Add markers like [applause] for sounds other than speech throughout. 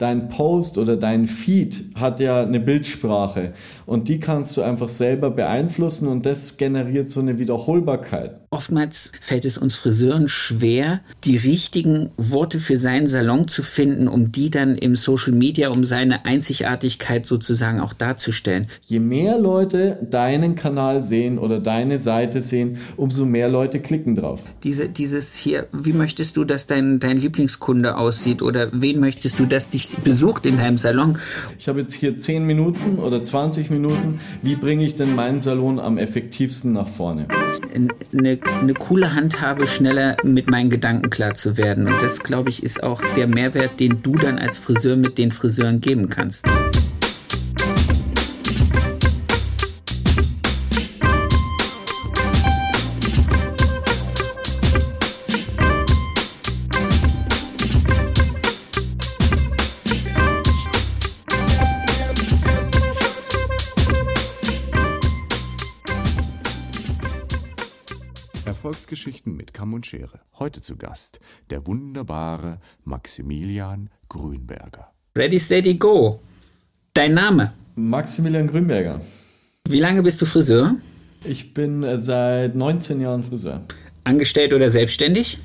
dein Post oder dein Feed hat ja eine Bildsprache und die kannst du einfach selber beeinflussen und das generiert so eine Wiederholbarkeit. Oftmals fällt es uns Friseuren schwer, die richtigen Worte für seinen Salon zu finden, um die dann im Social Media, um seine Einzigartigkeit sozusagen auch darzustellen. Je mehr Leute deinen Kanal sehen oder deine Seite sehen, umso mehr Leute klicken drauf. Diese, dieses hier, wie möchtest du, dass dein, dein Lieblingskunde aussieht oder wen möchtest du, dass dich besucht in deinem Salon? Ich habe jetzt hier 10 Minuten oder 20 Minuten. Wie bringe ich denn meinen Salon am effektivsten nach vorne? Eine eine coole Handhabe, schneller mit meinen Gedanken klar zu werden. Und das, glaube ich, ist auch der Mehrwert, den du dann als Friseur mit den Friseuren geben kannst. Erfolgsgeschichten mit Kamm und Schere. Heute zu Gast der wunderbare Maximilian Grünberger. Ready, steady, go. Dein Name? Maximilian Grünberger. Wie lange bist du Friseur? Ich bin äh, seit 19 Jahren Friseur. Angestellt oder selbstständig?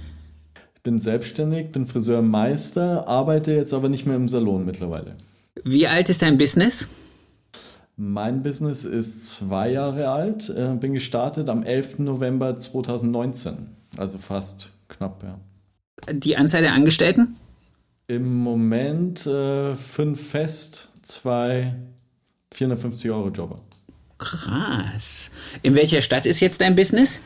Ich bin selbstständig, bin Friseurmeister, arbeite jetzt aber nicht mehr im Salon mittlerweile. Wie alt ist dein Business? Mein Business ist zwei Jahre alt, äh, bin gestartet am 11. November 2019, also fast knapp, ja. Die Anzahl der Angestellten? Im Moment äh, fünf fest, zwei 450 Euro Jobber. Krass. In welcher Stadt ist jetzt dein Business?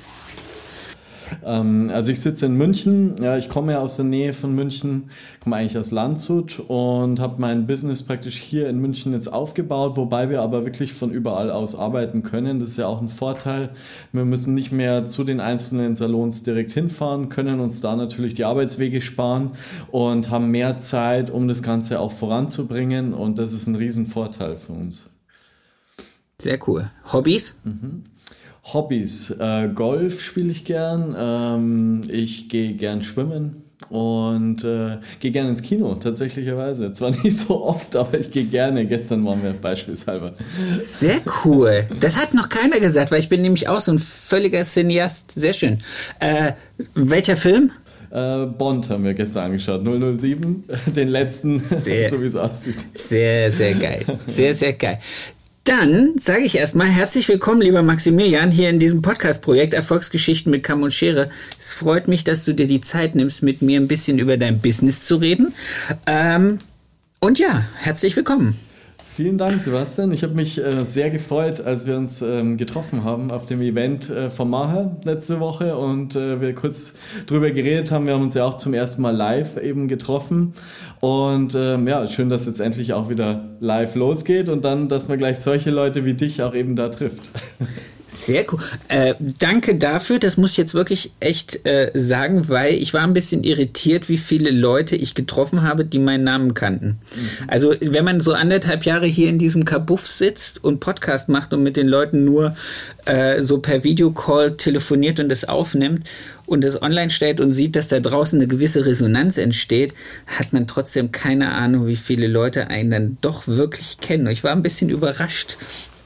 Ähm, also ich sitze in München, ja, ich komme ja aus der Nähe von München, komme eigentlich aus Landshut und habe mein Business praktisch hier in München jetzt aufgebaut, wobei wir aber wirklich von überall aus arbeiten können. Das ist ja auch ein Vorteil. Wir müssen nicht mehr zu den einzelnen Salons direkt hinfahren, können uns da natürlich die Arbeitswege sparen und haben mehr Zeit, um das Ganze auch voranzubringen und das ist ein Riesenvorteil für uns. Sehr cool. Hobbys? Mhm. Hobbys. Äh, Golf spiele ich gern. Ähm, ich gehe gern schwimmen und äh, gehe gerne ins Kino, tatsächlicherweise. Zwar [laughs] nicht so oft, aber ich gehe gerne. Gestern waren wir beispielsweise. Sehr cool. Das hat noch keiner gesagt, weil ich bin nämlich auch so ein völliger Cineast. Sehr schön. Äh, welcher Film? Äh, Bond haben wir gestern angeschaut, 007, [laughs] den letzten, sehr, [laughs] so wie es aussieht. Sehr, sehr geil. Sehr, sehr geil. Dann sage ich erstmal herzlich willkommen, lieber Maximilian, hier in diesem Podcast-Projekt Erfolgsgeschichten mit Kamm und Schere. Es freut mich, dass du dir die Zeit nimmst, mit mir ein bisschen über dein Business zu reden. Ähm, und ja, herzlich willkommen. Vielen Dank, Sebastian. Ich habe mich äh, sehr gefreut, als wir uns ähm, getroffen haben auf dem Event äh, von Maher letzte Woche und äh, wir kurz drüber geredet haben. Wir haben uns ja auch zum ersten Mal live eben getroffen und ähm, ja, schön, dass jetzt endlich auch wieder live losgeht und dann, dass man gleich solche Leute wie dich auch eben da trifft. [laughs] Sehr cool. Äh, danke dafür. Das muss ich jetzt wirklich echt äh, sagen, weil ich war ein bisschen irritiert, wie viele Leute ich getroffen habe, die meinen Namen kannten. Mhm. Also wenn man so anderthalb Jahre hier in diesem Kabuff sitzt und Podcast macht und mit den Leuten nur äh, so per Videocall telefoniert und das aufnimmt und das online stellt und sieht, dass da draußen eine gewisse Resonanz entsteht, hat man trotzdem keine Ahnung, wie viele Leute einen dann doch wirklich kennen. Ich war ein bisschen überrascht,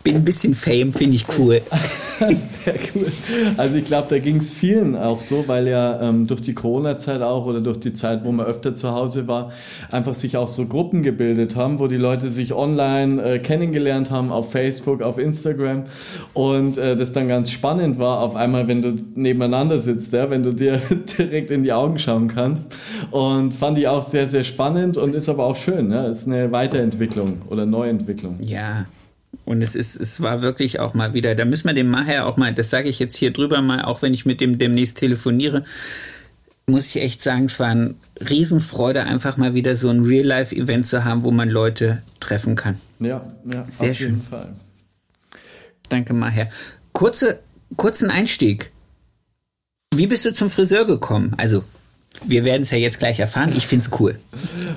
bin ein bisschen Fame, finde ich cool. [laughs] Sehr cool. Also ich glaube, da ging es vielen auch so, weil ja ähm, durch die Corona-Zeit auch oder durch die Zeit, wo man öfter zu Hause war, einfach sich auch so Gruppen gebildet haben, wo die Leute sich online äh, kennengelernt haben auf Facebook, auf Instagram und äh, das dann ganz spannend war, auf einmal, wenn du nebeneinander sitzt, ja, wenn du dir [laughs] direkt in die Augen schauen kannst und fand ich auch sehr, sehr spannend und ist aber auch schön, ja, ist eine Weiterentwicklung oder Neuentwicklung. Ja, und es ist, es war wirklich auch mal wieder, da müssen wir dem Maher auch mal, das sage ich jetzt hier drüber mal, auch wenn ich mit dem demnächst telefoniere, muss ich echt sagen, es war eine Riesenfreude, einfach mal wieder so ein Real-Life-Event zu haben, wo man Leute treffen kann. Ja, ja, Sehr auf schön. jeden Fall. Danke, Maher. Kurze, kurzen Einstieg. Wie bist du zum Friseur gekommen? Also Wir werden es ja jetzt gleich erfahren. Ich finde es cool.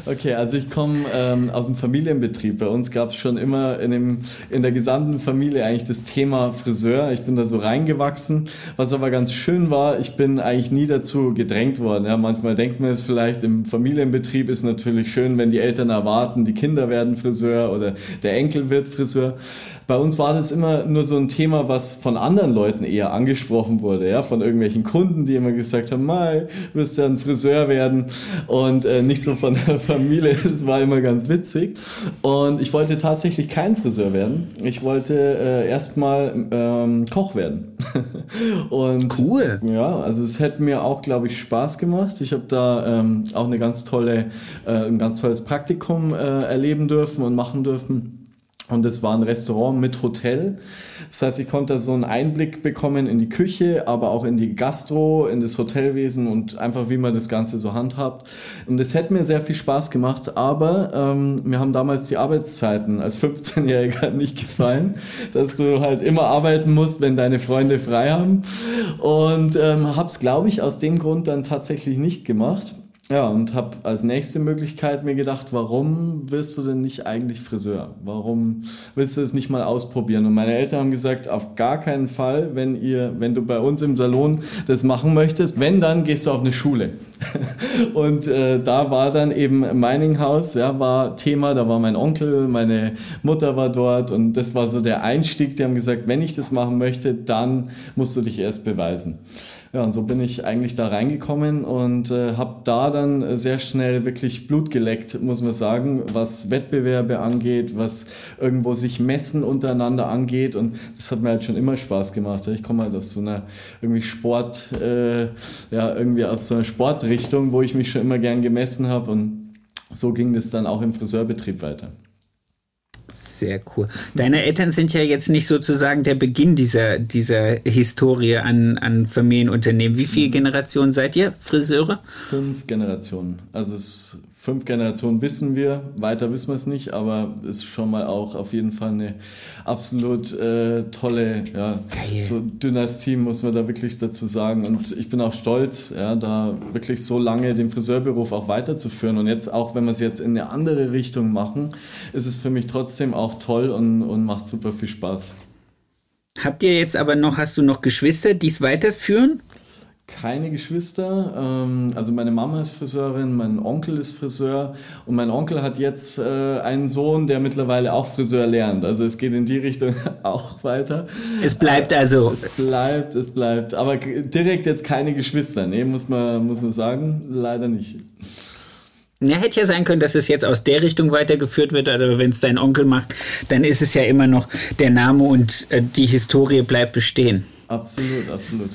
Okay, also ich komme ähm, aus dem Familienbetrieb. Bei uns gab es schon immer in, dem, in der gesamten Familie eigentlich das Thema Friseur. Ich bin da so reingewachsen. Was aber ganz schön war, ich bin eigentlich nie dazu gedrängt worden. Ja, manchmal denkt man es vielleicht, im Familienbetrieb ist natürlich schön, wenn die Eltern erwarten, die Kinder werden Friseur oder der Enkel wird Friseur. Bei uns war das immer nur so ein Thema, was von anderen Leuten eher angesprochen wurde, ja, von irgendwelchen Kunden, die immer gesagt haben, Mai, wirst du ein Friseur werden und äh, nicht so von der [laughs] Familie. Das war immer ganz witzig. Und ich wollte tatsächlich kein Friseur werden. Ich wollte äh, erstmal ähm, Koch werden. [laughs] und cool. Ja, also es hätte mir auch, glaube ich, Spaß gemacht. Ich habe da ähm, auch eine ganz tolle, äh, ein ganz tolles Praktikum äh, erleben dürfen und machen dürfen. Und es war ein Restaurant mit Hotel. Das heißt, ich konnte so einen Einblick bekommen in die Küche, aber auch in die Gastro, in das Hotelwesen und einfach, wie man das Ganze so handhabt. Und es hätte mir sehr viel Spaß gemacht, aber ähm, mir haben damals die Arbeitszeiten als 15-Jähriger [laughs] nicht gefallen, dass du halt immer arbeiten musst, wenn deine Freunde frei haben. Und ähm, habe es, glaube ich, aus dem Grund dann tatsächlich nicht gemacht. Ja, und habe als nächste Möglichkeit mir gedacht, warum willst du denn nicht eigentlich Friseur? Warum willst du es nicht mal ausprobieren? Und meine Eltern haben gesagt, auf gar keinen Fall, wenn ihr, wenn du bei uns im Salon das machen möchtest, wenn dann gehst du auf eine Schule. [laughs] und äh, da war dann eben Mininghaus, ja, war Thema, da war mein Onkel, meine Mutter war dort und das war so der Einstieg. Die haben gesagt, wenn ich das machen möchte, dann musst du dich erst beweisen. Ja, und so bin ich eigentlich da reingekommen und äh, habe da dann sehr schnell wirklich Blut geleckt, muss man sagen, was Wettbewerbe angeht, was irgendwo sich Messen untereinander angeht. Und das hat mir halt schon immer Spaß gemacht. Ich komme halt aus so einer irgendwie Sport, äh, ja, irgendwie aus so einer Sportrichtung, wo ich mich schon immer gern gemessen habe. Und so ging das dann auch im Friseurbetrieb weiter. Sehr cool. Deine Eltern sind ja jetzt nicht sozusagen der Beginn dieser, dieser Historie an, an Familienunternehmen. Wie viele Generationen seid ihr, Friseure? Fünf Generationen. Also es fünf Generationen wissen wir, weiter wissen wir es nicht, aber ist schon mal auch auf jeden Fall eine absolut äh, tolle ja, so Dynastie, muss man da wirklich dazu sagen. Und ich bin auch stolz, ja, da wirklich so lange den Friseurberuf auch weiterzuführen. Und jetzt auch, wenn wir es jetzt in eine andere Richtung machen, ist es für mich trotzdem auch toll und, und macht super viel Spaß. Habt ihr jetzt aber noch, hast du noch Geschwister, die es weiterführen? Keine Geschwister. Ähm, also meine Mama ist Friseurin, mein Onkel ist Friseur und mein Onkel hat jetzt äh, einen Sohn, der mittlerweile auch Friseur lernt. Also es geht in die Richtung [laughs] auch weiter. Es bleibt also. Es bleibt, es bleibt. Aber direkt jetzt keine Geschwister. Nee, muss man, muss man sagen. Leider nicht. Ja, hätte ja sein können, dass es jetzt aus der Richtung weitergeführt wird, aber wenn es dein Onkel macht, dann ist es ja immer noch der Name und äh, die Historie bleibt bestehen. Absolut, absolut.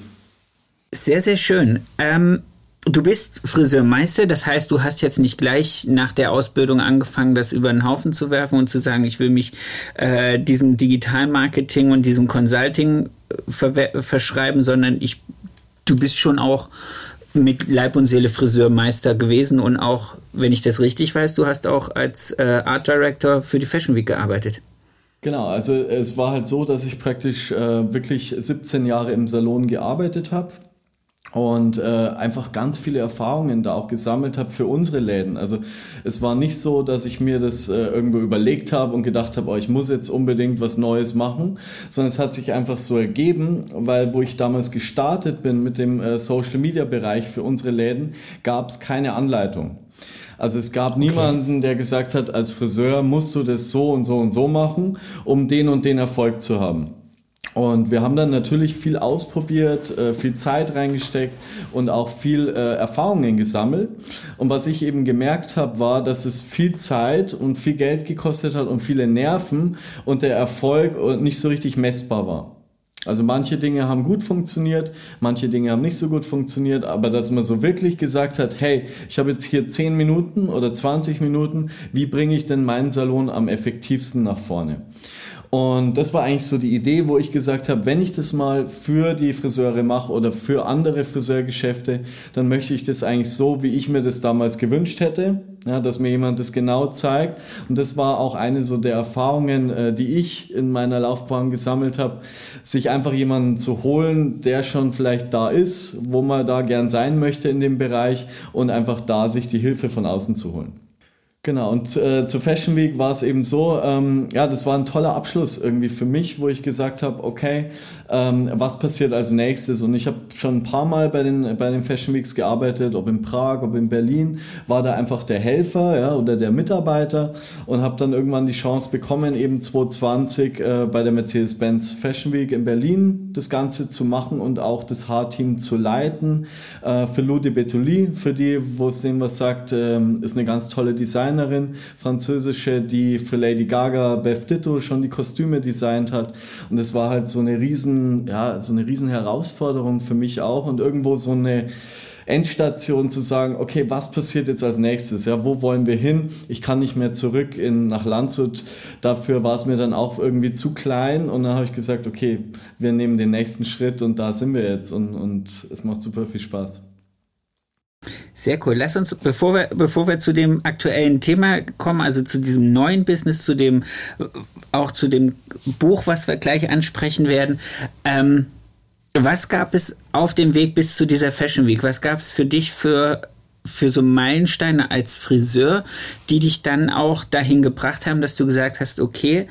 Sehr, sehr schön. Ähm, du bist Friseurmeister, das heißt, du hast jetzt nicht gleich nach der Ausbildung angefangen, das über den Haufen zu werfen und zu sagen, ich will mich äh, diesem Digitalmarketing und diesem Consulting äh, verschreiben, sondern ich, du bist schon auch mit Leib und Seele Friseurmeister gewesen und auch, wenn ich das richtig weiß, du hast auch als äh, Art Director für die Fashion Week gearbeitet. Genau, also es war halt so, dass ich praktisch äh, wirklich 17 Jahre im Salon gearbeitet habe und äh, einfach ganz viele Erfahrungen da auch gesammelt habe für unsere Läden. Also es war nicht so, dass ich mir das äh, irgendwo überlegt habe und gedacht habe, oh, ich muss jetzt unbedingt was Neues machen, sondern es hat sich einfach so ergeben, weil wo ich damals gestartet bin mit dem äh, Social Media Bereich für unsere Läden, gab es keine Anleitung. Also es gab okay. niemanden, der gesagt hat, als Friseur musst du das so und so und so machen, um den und den Erfolg zu haben. Und wir haben dann natürlich viel ausprobiert, äh, viel Zeit reingesteckt und auch viel äh, Erfahrungen gesammelt. Und was ich eben gemerkt habe, war, dass es viel Zeit und viel Geld gekostet hat und viele Nerven und der Erfolg äh, nicht so richtig messbar war. Also manche Dinge haben gut funktioniert, manche Dinge haben nicht so gut funktioniert, aber dass man so wirklich gesagt hat, hey, ich habe jetzt hier 10 Minuten oder 20 Minuten, wie bringe ich denn meinen Salon am effektivsten nach vorne? Und das war eigentlich so die Idee, wo ich gesagt habe, wenn ich das mal für die Friseure mache oder für andere Friseurgeschäfte, dann möchte ich das eigentlich so, wie ich mir das damals gewünscht hätte. ja, dass mir jemand das genau zeigt. Und das war auch eine so der Erfahrungen, äh, die ich in meiner Laufbahn gesammelt habe, sich einfach jemanden zu holen, der schon vielleicht da ist, wo man da gern sein möchte in dem Bereich und einfach da sich die Hilfe von außen zu holen. Genau, und äh, zur Fashion Week war es eben so, ähm, ja, das war ein toller Abschluss irgendwie für mich, wo ich gesagt habe, okay, ähm, was passiert als nächstes? Und ich habe schon ein paar Mal bei den, bei den Fashion Weeks gearbeitet, ob in Prag, ob in Berlin, war da einfach der Helfer ja, oder der Mitarbeiter und habe dann irgendwann die Chance bekommen, eben 2020 äh, bei der Mercedes-Benz Fashion Week in Berlin das Ganze zu machen und auch das H-Team zu leiten. Äh, für Lou de Betoli, für die, wo es denen was sagt, äh, ist eine ganz tolle Designerin, französische, die für Lady Gaga, Beth Ditto schon die Kostüme designt hat. Und es war halt so eine riesen ja, so eine riesen Herausforderung für mich auch und irgendwo so eine Endstation zu sagen, okay, was passiert jetzt als nächstes? Ja, wo wollen wir hin? Ich kann nicht mehr zurück in, nach Landshut. Dafür war es mir dann auch irgendwie zu klein und dann habe ich gesagt, okay, wir nehmen den nächsten Schritt und da sind wir jetzt und, und es macht super viel Spaß. Sehr cool. Lass uns, bevor wir, bevor wir zu dem aktuellen Thema kommen, also zu diesem neuen Business, zu dem, auch zu dem Buch, was wir gleich ansprechen werden, ähm, was gab es auf dem Weg bis zu dieser Fashion Week? Was gab es für dich für für so Meilensteine als Friseur, die dich dann auch dahin gebracht haben, dass du gesagt hast, okay,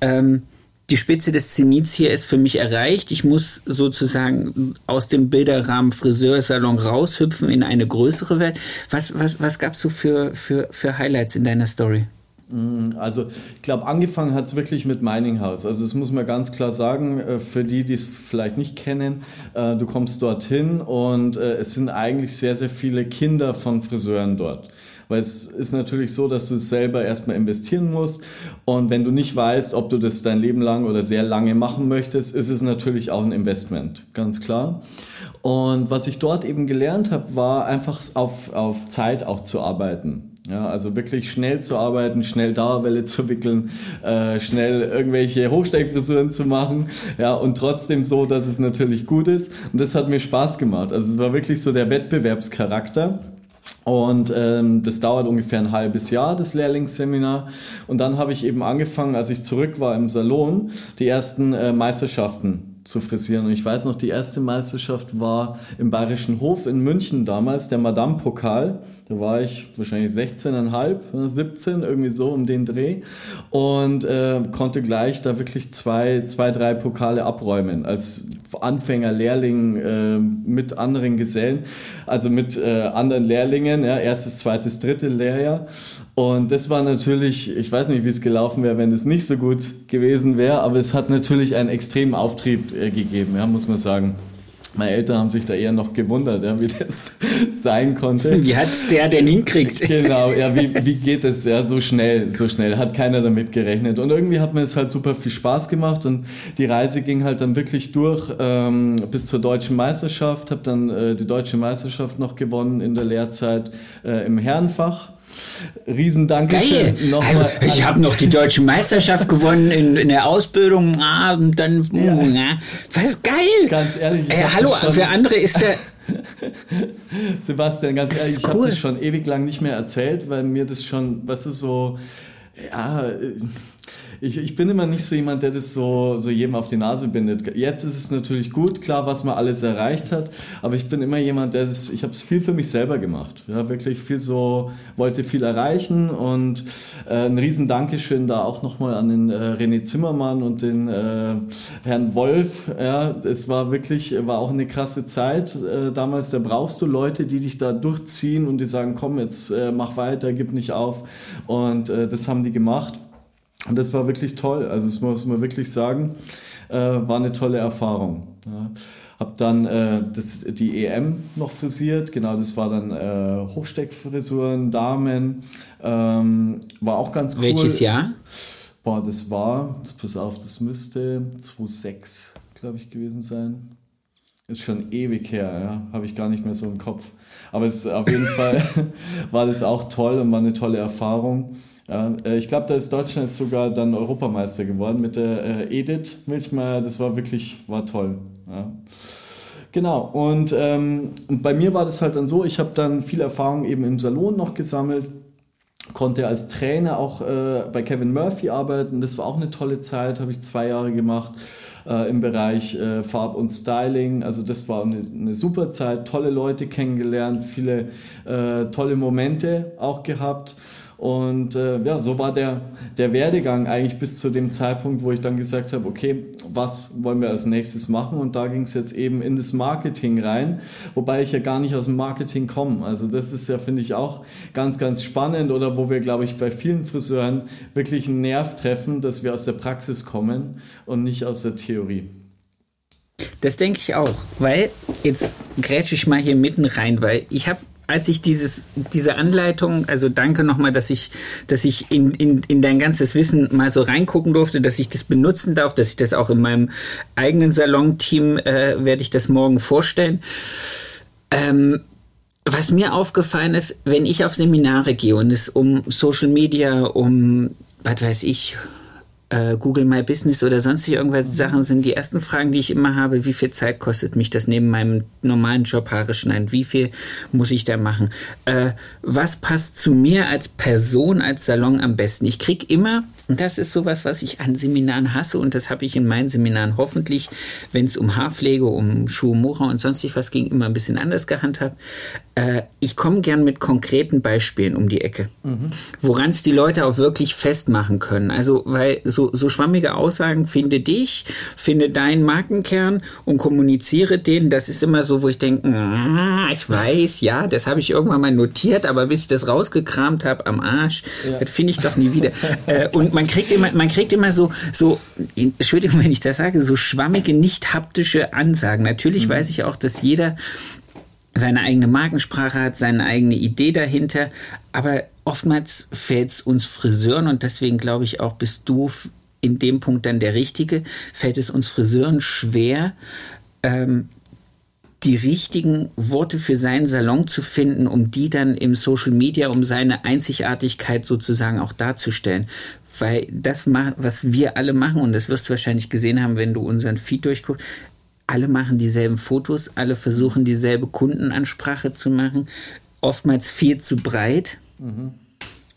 ähm, die Spitze des Zenits hier ist für mich erreicht. Ich muss sozusagen aus dem Bilderrahmen Friseursalon raushüpfen in eine größere Welt. Was, was, was gab es so für, für, für Highlights in deiner Story? Mm, also ich glaube, angefangen hat es wirklich mit Mining House. Also das muss man ganz klar sagen, äh, für die, die es vielleicht nicht kennen, äh, du kommst dorthin und äh, es sind eigentlich sehr, sehr viele Kinder von Friseuren dort. Weil es ist natürlich so, dass du selber erstmal investieren musst. Und wenn du nicht weißt, ob du das dein Leben lang oder sehr lange machen möchtest, ist es natürlich auch ein Investment, ganz klar. Und was ich dort eben gelernt habe, war einfach auf, auf Zeit auch zu arbeiten. Ja, also wirklich schnell zu arbeiten, schnell Dauerwelle zu wickeln, äh, schnell irgendwelche Hochsteigfrisuren zu machen, ja, und trotzdem so, dass es natürlich gut ist. Und das hat mir Spaß gemacht. Also es war wirklich so der Wettbewerbscharakter. Und ähm, das dauert ungefähr ein halbes Jahr, das Lehrlingsseminar. Und dann habe ich eben angefangen, als ich zurück war im Salon, die ersten äh, Meisterschaften zu frisieren. Und ich weiß noch, die erste Meisterschaft war im Bayerischen Hof in München damals, der Madame-Pokal. Da war ich wahrscheinlich 16,5, 17, irgendwie so um den Dreh. Und äh, konnte gleich da wirklich zwei, zwei, drei Pokale abräumen. Als Anfänger, Lehrling äh, mit anderen Gesellen, also mit äh, anderen Lehrlingen, ja, erstes, zweites, dritte Lehrjahr. Und das war natürlich, ich weiß nicht, wie es gelaufen wäre, wenn es nicht so gut gewesen wäre, aber es hat natürlich einen extremen Auftrieb äh, gegeben, ja, muss man sagen. Meine Eltern haben sich da eher noch gewundert, ja, wie [laughs] das sein konnte. Wie hat's der denn hinkriegt? [laughs] Genau, ja, wie, wie geht es ja so schnell, so schnell? Hat keiner damit gerechnet. Und irgendwie hat mir es halt super viel Spaß gemacht und die Reise ging halt dann wirklich durch ähm, bis zur deutschen Meisterschaft. Habe dann äh, die deutsche Meisterschaft noch gewonnen in der Lehrzeit äh, im Herrenfach Riesendanke. Geil. Nochmal also, ich habe noch die deutsche Meisterschaft gewonnen in, in der Ausbildung. Ah, und dann, ja. ja. was geil. Ganz ehrlich. Äh, hallo, für andere ist der. [laughs] Sebastian, ganz ehrlich, ich cool. habe das schon ewig lang nicht mehr erzählt, weil mir das schon, was ist so, ja, ich, ich bin immer nicht so jemand, der das so, so jedem auf die Nase bindet. Jetzt ist es natürlich gut, klar, was man alles erreicht hat, aber ich bin immer jemand, der das, ich habe es viel für mich selber gemacht. Ja, wirklich viel so, wollte viel erreichen und äh, ein riesen Dankeschön da auch nochmal an den äh, René Zimmermann und den äh, Herrn Wolf. Ja, es war wirklich, war auch eine krasse Zeit äh, damals. Da brauchst du Leute, die dich da durchziehen und die sagen, komm, jetzt äh, mach weiter, gib nicht auf. Und äh, das haben die gemacht. Und das war wirklich toll. Also das muss man wirklich sagen, äh, war eine tolle Erfahrung. Ja. Hab dann äh, das, die EM noch frisiert, genau, das war dann äh, Hochsteckfrisuren, Damen, ähm, war auch ganz cool. Welches Jahr? Boah, das war, pass auf, das müsste 2006, glaube ich, gewesen sein. Ist schon ewig her, ja, habe ich gar nicht mehr so im Kopf. Aber es, auf jeden [laughs] Fall war das auch toll und war eine tolle Erfahrung. Äh, ich glaube, da ist Deutschland sogar dann Europameister geworden mit der äh, Edith Milchmeier. Das war wirklich, war toll. Ja. Genau, und, ähm, und bei mir war das halt dann so, ich habe dann viel Erfahrung eben im Salon noch gesammelt konnte als Trainer auch äh, bei Kevin Murphy arbeiten. Das war auch eine tolle Zeit, habe ich zwei Jahre gemacht äh, im Bereich äh, Farb und Styling. Also das war eine, eine, super Zeit, tolle Leute kennengelernt, viele äh, tolle Momente auch gehabt. Und äh, ja, so war der, der Werdegang eigentlich bis zu dem Zeitpunkt, wo ich dann gesagt habe, okay, was wollen wir als nächstes machen? Und da ging es jetzt eben in das Marketing rein, wobei ich ja gar nicht aus dem Marketing komme. Also das ist ja, finde ich, auch ganz, ganz spannend oder wo wir, glaube ich, bei vielen Friseuren wirklich einen Nerv treffen, dass wir aus der Praxis kommen und nicht aus der Theorie. Das denke ich auch, weil jetzt grätsche ich mal hier mitten rein, weil ich habe als ich dieses, diese Anleitung, also danke nochmal, dass ich, dass ich in, in, in dein ganzes Wissen mal so reingucken durfte, dass ich das benutzen darf, dass ich das auch in meinem eigenen Salon-Team äh, werde ich das morgen vorstellen. Ähm, was mir aufgefallen ist, wenn ich auf Seminare gehe und es um Social Media, um, was weiß ich, äh, Google My Business oder sonstige irgendwelche mhm. Sachen sind die ersten Fragen, die ich immer habe. Wie viel Zeit kostet mich das neben meinem normalen Job Haare schneiden? Wie viel muss ich da machen? Äh, was passt zu mir als Person, als Salon am besten? Ich krieg immer und das ist sowas, was ich an Seminaren hasse und das habe ich in meinen Seminaren hoffentlich, wenn es um Haarpflege, um Schuhmura und sonstig was ging, immer ein bisschen anders gehandhabt. Äh, ich komme gern mit konkreten Beispielen um die Ecke, mhm. woran es die Leute auch wirklich festmachen können. Also, weil so, so schwammige Aussagen, finde dich, finde deinen Markenkern und kommuniziere den, das ist immer so, wo ich denke, ah, ich weiß, ja, das habe ich irgendwann mal notiert, aber bis ich das rausgekramt habe am Arsch, ja. das finde ich doch nie wieder. äh, und man kriegt immer, man kriegt immer so, so, Entschuldigung, [laughs] wenn ich das sage, so schwammige, nicht haptische Ansagen. Natürlich mhm. weiß ich auch, dass jeder seine eigene Markensprache hat, seine eigene Idee dahinter. Aber oftmals fällt es uns Friseuren und deswegen glaube ich auch, bist du in dem Punkt dann der Richtige, fällt es uns Friseuren schwer, ähm, die richtigen Worte für seinen Salon zu finden, um die dann im Social Media, um seine Einzigartigkeit sozusagen auch darzustellen. Weil das, was wir alle machen, und das wirst du wahrscheinlich gesehen haben, wenn du unseren Feed durchguckst, alle machen dieselben Fotos, alle versuchen dieselbe Kundenansprache zu machen, oftmals viel zu breit, mhm.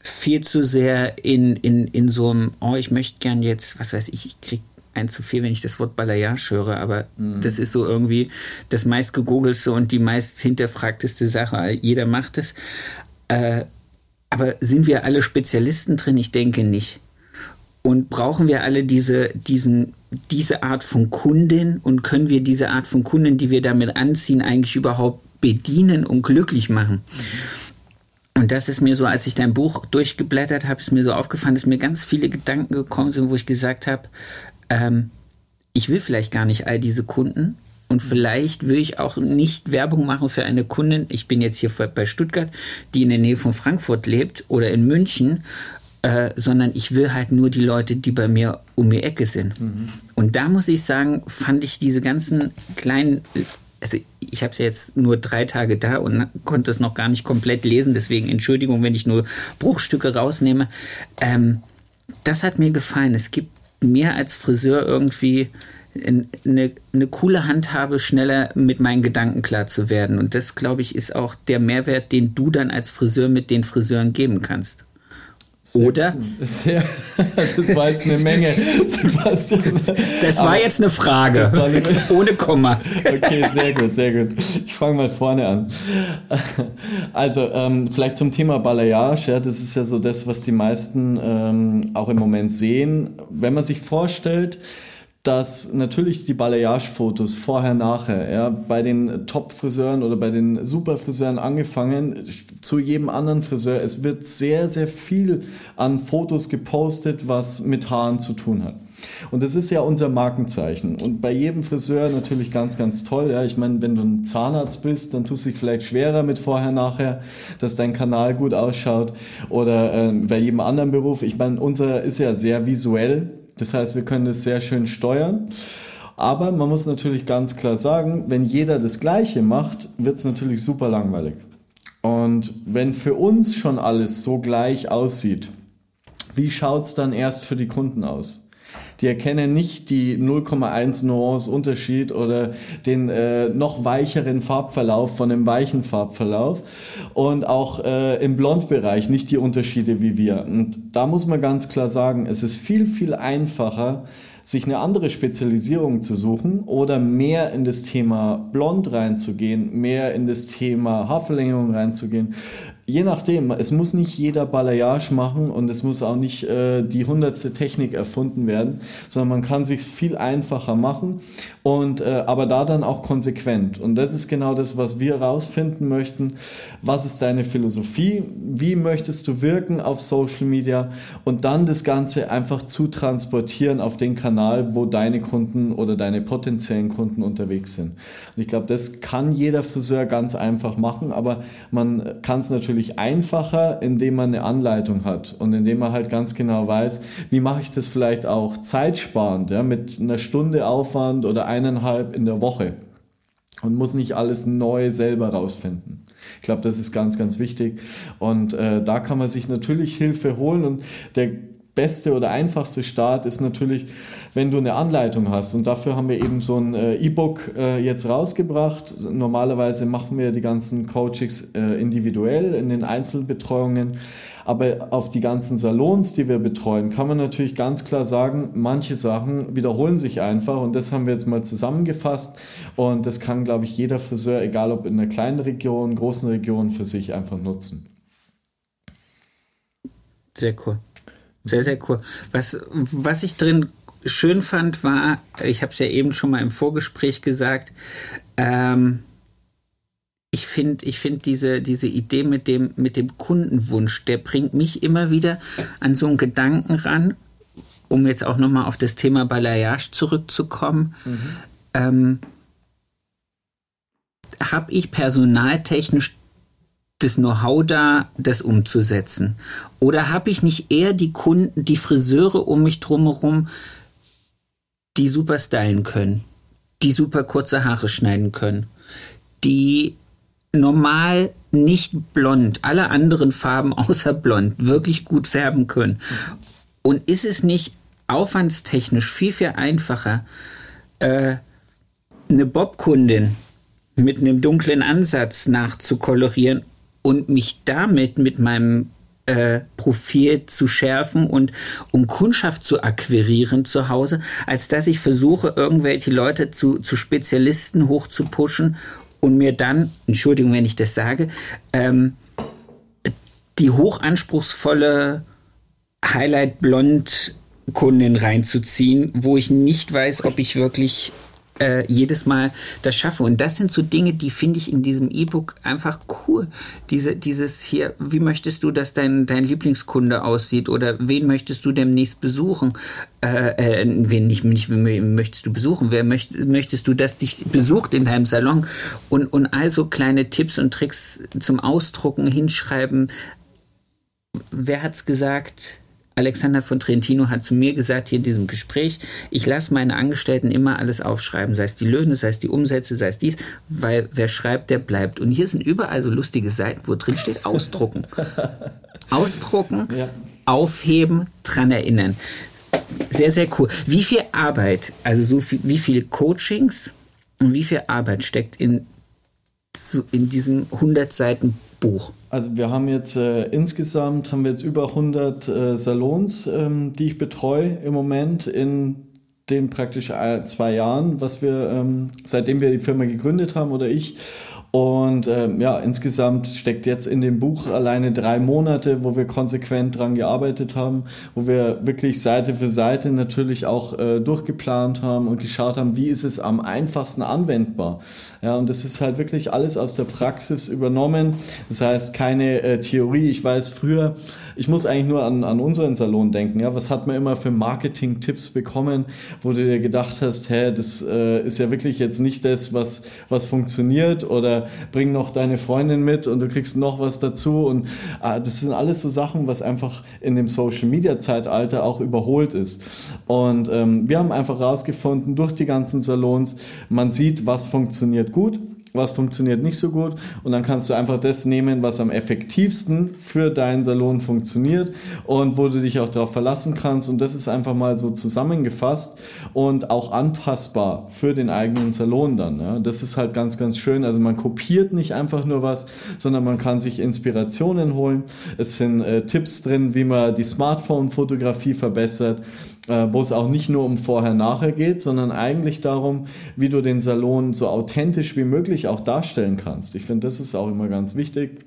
viel zu sehr in, in, in so einem, oh, ich möchte gern jetzt, was weiß ich, ich krieg ein zu viel, wenn ich das Wort Balayage höre, aber mhm. das ist so irgendwie das meist gegoogelste und die meist hinterfragteste Sache. Jeder macht es. Äh, aber sind wir alle Spezialisten drin? Ich denke nicht. Und brauchen wir alle diese, diesen, diese Art von Kundin und können wir diese Art von Kundin, die wir damit anziehen, eigentlich überhaupt bedienen und glücklich machen? Und das ist mir so, als ich dein Buch durchgeblättert habe, ist mir so aufgefallen, dass mir ganz viele Gedanken gekommen sind, wo ich gesagt habe, ähm, ich will vielleicht gar nicht all diese Kunden, und vielleicht will ich auch nicht Werbung machen für eine Kundin. Ich bin jetzt hier bei Stuttgart, die in der Nähe von Frankfurt lebt oder in München äh, sondern ich will halt nur die Leute, die bei mir um die Ecke sind. Mhm. Und da muss ich sagen, fand ich diese ganzen kleinen, also ich habe es ja jetzt nur drei Tage da und konnte es noch gar nicht komplett lesen, deswegen Entschuldigung, wenn ich nur Bruchstücke rausnehme. Ähm, das hat mir gefallen. Es gibt mir als Friseur irgendwie eine, eine coole Handhabe, schneller mit meinen Gedanken klar zu werden. Und das, glaube ich, ist auch der Mehrwert, den du dann als Friseur mit den Friseuren geben kannst. Sehr Oder? Sehr, das war jetzt eine Menge. Das war jetzt eine Frage. Eine, Ohne Komma. Okay, sehr gut, sehr gut. Ich fange mal vorne an. Also, ähm, vielleicht zum Thema Balayage. Ja, das ist ja so das, was die meisten ähm, auch im Moment sehen. Wenn man sich vorstellt, dass natürlich die Balayage-Fotos vorher, nachher, ja, bei den Top-Friseuren oder bei den Super-Friseuren angefangen, zu jedem anderen Friseur, es wird sehr, sehr viel an Fotos gepostet, was mit Haaren zu tun hat. Und das ist ja unser Markenzeichen. Und bei jedem Friseur natürlich ganz, ganz toll. Ja, ich meine, wenn du ein Zahnarzt bist, dann tust du dich vielleicht schwerer mit vorher, nachher, dass dein Kanal gut ausschaut. Oder äh, bei jedem anderen Beruf. Ich meine, unser ist ja sehr visuell. Das heißt, wir können das sehr schön steuern. Aber man muss natürlich ganz klar sagen, wenn jeder das Gleiche macht, wird es natürlich super langweilig. Und wenn für uns schon alles so gleich aussieht, wie schaut es dann erst für die Kunden aus? Die erkennen nicht die 0,1 Nuance Unterschied oder den äh, noch weicheren Farbverlauf von dem weichen Farbverlauf und auch äh, im Blondbereich nicht die Unterschiede wie wir. Und da muss man ganz klar sagen, es ist viel, viel einfacher, sich eine andere Spezialisierung zu suchen oder mehr in das Thema Blond reinzugehen, mehr in das Thema Haarverlängerung reinzugehen, Je nachdem, es muss nicht jeder Balayage machen und es muss auch nicht äh, die hundertste Technik erfunden werden, sondern man kann sich viel einfacher machen und äh, aber da dann auch konsequent. Und das ist genau das, was wir herausfinden möchten. Was ist deine Philosophie? Wie möchtest du wirken auf Social Media? Und dann das Ganze einfach zu transportieren auf den Kanal, wo deine Kunden oder deine potenziellen Kunden unterwegs sind. Und ich glaube, das kann jeder Friseur ganz einfach machen, aber man kann es natürlich natürlich einfacher, indem man eine Anleitung hat und indem man halt ganz genau weiß, wie mache ich das vielleicht auch zeitsparend, ja, mit einer Stunde Aufwand oder eineinhalb in der Woche und muss nicht alles neu selber rausfinden. Ich glaube, das ist ganz, ganz wichtig und äh, da kann man sich natürlich Hilfe holen und der beste oder einfachste Start ist natürlich, wenn du eine Anleitung hast. Und dafür haben wir eben so ein äh, E-Book äh, jetzt rausgebracht. Normalerweise machen wir die ganzen Coachings äh, individuell in den Einzelbetreuungen. Aber auf die ganzen Salons, die wir betreuen, kann man natürlich ganz klar sagen, manche Sachen wiederholen sich einfach. Und das haben wir jetzt mal zusammengefasst. Und das kann, glaube ich, jeder Friseur, egal ob in einer kleinen Region, großen Region, für sich einfach nutzen. Sehr cool. Sehr, sehr cool. Was, was ich drin schön fand, war, ich habe es ja eben schon mal im Vorgespräch gesagt, ähm, ich finde ich find diese, diese Idee mit dem, mit dem Kundenwunsch, der bringt mich immer wieder an so einen Gedanken ran, um jetzt auch nochmal auf das Thema Balayage zurückzukommen. Mhm. Ähm, habe ich personaltechnisch das Know-how da, das umzusetzen? Oder habe ich nicht eher die Kunden, die Friseure um mich drumherum, die super stylen können, die super kurze Haare schneiden können, die normal nicht blond, alle anderen Farben [laughs] außer blond wirklich gut färben können? Und ist es nicht aufwandstechnisch viel, viel einfacher, äh, eine Bobkundin mit einem dunklen Ansatz nachzukolorieren und mich damit mit meinem äh, Profil zu schärfen und um Kundschaft zu akquirieren zu Hause, als dass ich versuche, irgendwelche Leute zu, zu Spezialisten hochzupuschen und mir dann, Entschuldigung, wenn ich das sage, ähm, die hochanspruchsvolle Highlight Blond Kundin reinzuziehen, wo ich nicht weiß, ob ich wirklich äh, jedes Mal das schaffe. Und das sind so Dinge, die finde ich in diesem E-Book einfach cool. Diese, dieses hier, wie möchtest du, dass dein, dein Lieblingskunde aussieht oder wen möchtest du demnächst besuchen? Äh, äh, wen nicht, nicht wen möchtest du besuchen? Wer möcht, möchtest du, dass dich besucht in deinem Salon? Und, und also kleine Tipps und Tricks zum Ausdrucken, hinschreiben. Wer hat's gesagt? Alexander von Trentino hat zu mir gesagt hier in diesem Gespräch, ich lasse meine Angestellten immer alles aufschreiben, sei es die Löhne, sei es die Umsätze, sei es dies, weil wer schreibt, der bleibt. Und hier sind überall so lustige Seiten, wo drin steht, ausdrucken. [laughs] ausdrucken, ja. aufheben, dran erinnern. Sehr, sehr cool. Wie viel Arbeit, also so viel, wie viele Coachings und wie viel Arbeit steckt in, in diesem 100 Seiten Buch? Also wir haben jetzt äh, insgesamt haben wir jetzt über 100 äh, Salons, ähm, die ich betreue im Moment in den praktisch äh, zwei Jahren, was wir ähm, seitdem wir die Firma gegründet haben oder ich und ähm, ja, insgesamt steckt jetzt in dem Buch alleine drei Monate, wo wir konsequent dran gearbeitet haben, wo wir wirklich Seite für Seite natürlich auch äh, durchgeplant haben und geschaut haben, wie ist es am einfachsten anwendbar. Ja, und das ist halt wirklich alles aus der Praxis übernommen. Das heißt, keine äh, Theorie. Ich weiß früher, ich muss eigentlich nur an, an unseren Salon denken. Ja, was hat man immer für Marketing-Tipps bekommen, wo du dir gedacht hast, hä, das äh, ist ja wirklich jetzt nicht das, was, was funktioniert oder bring noch deine Freundin mit und du kriegst noch was dazu. Und äh, das sind alles so Sachen, was einfach in dem Social Media Zeitalter auch überholt ist. Und ähm, wir haben einfach rausgefunden durch die ganzen Salons, man sieht, was funktioniert gut was funktioniert nicht so gut und dann kannst du einfach das nehmen, was am effektivsten für deinen Salon funktioniert und wo du dich auch darauf verlassen kannst und das ist einfach mal so zusammengefasst und auch anpassbar für den eigenen Salon dann. Ja. Das ist halt ganz, ganz schön. Also man kopiert nicht einfach nur was, sondern man kann sich Inspirationen holen. Es sind äh, Tipps drin, wie man die Smartphone-Fotografie verbessert wo es auch nicht nur um Vorher-Nachher geht, sondern eigentlich darum, wie du den Salon so authentisch wie möglich auch darstellen kannst. Ich finde, das ist auch immer ganz wichtig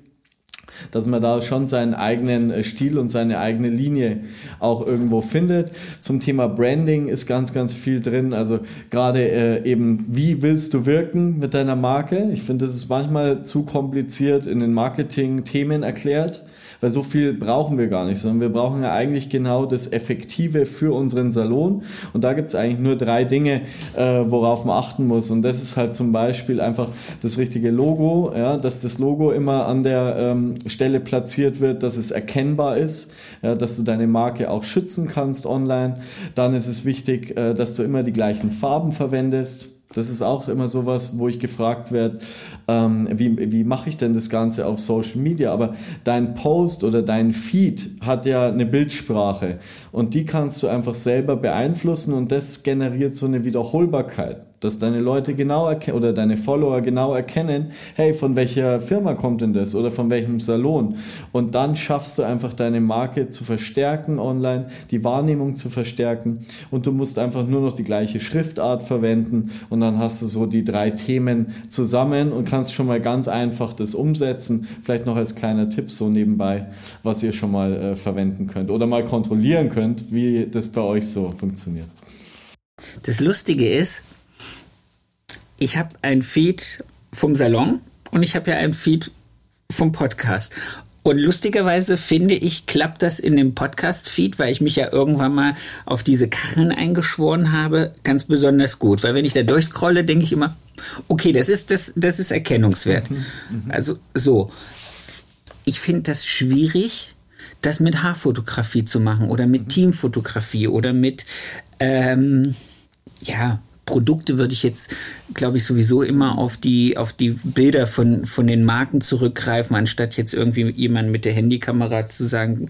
dass man da schon seinen eigenen äh, Stil und seine eigene Linie auch irgendwo findet. Zum Thema Branding ist ganz, ganz viel drin. Also gerade äh, eben, wie willst du wirken mit deiner Marke? Ich finde, das ist manchmal zu kompliziert in den Marketing-Themen erklärt weil so viel brauchen wir gar nicht, sondern wir brauchen ja eigentlich genau das Effektive für unseren Salon. Und da gibt es eigentlich nur drei Dinge, äh, worauf man achten muss. Und das ist halt zum Beispiel einfach das richtige Logo, ja, dass das Logo immer an der ähm, Stelle platziert wird, dass es erkennbar ist, ja, dass du deine Marke auch schützen kannst online. Dann ist es wichtig, äh, dass du immer die gleichen Farben verwendest. Das ist auch immer sowas, wo ich gefragt werde, ähm, wie, wie mache ich denn das Ganze auf Social Media? Aber dein Post oder dein Feed hat ja eine Bildsprache und die kannst du einfach selber beeinflussen und das generiert so eine Wiederholbarkeit dass deine Leute genau oder deine Follower genau erkennen, hey, von welcher Firma kommt denn das oder von welchem Salon? Und dann schaffst du einfach deine Marke zu verstärken online, die Wahrnehmung zu verstärken und du musst einfach nur noch die gleiche Schriftart verwenden und dann hast du so die drei Themen zusammen und kannst schon mal ganz einfach das umsetzen. Vielleicht noch als kleiner Tipp so nebenbei, was ihr schon mal äh, verwenden könnt oder mal kontrollieren könnt, wie das bei euch so funktioniert. Das Lustige ist, ich habe ein Feed vom Salon und ich habe ja ein Feed vom Podcast. Und lustigerweise finde ich, klappt das in dem Podcast-Feed, weil ich mich ja irgendwann mal auf diese Kacheln eingeschworen habe, ganz besonders gut. Weil wenn ich da durchscrolle, denke ich immer, okay, das ist, das, das ist erkennungswert. Mhm, mhm. also so. Ich finde das schwierig, das mit Haarfotografie zu machen oder mit mhm. Teamfotografie oder mit, ähm, ja, Produkte würde ich jetzt, glaube ich, sowieso immer auf die, auf die Bilder von, von den Marken zurückgreifen, anstatt jetzt irgendwie jemand mit der Handykamera zu sagen,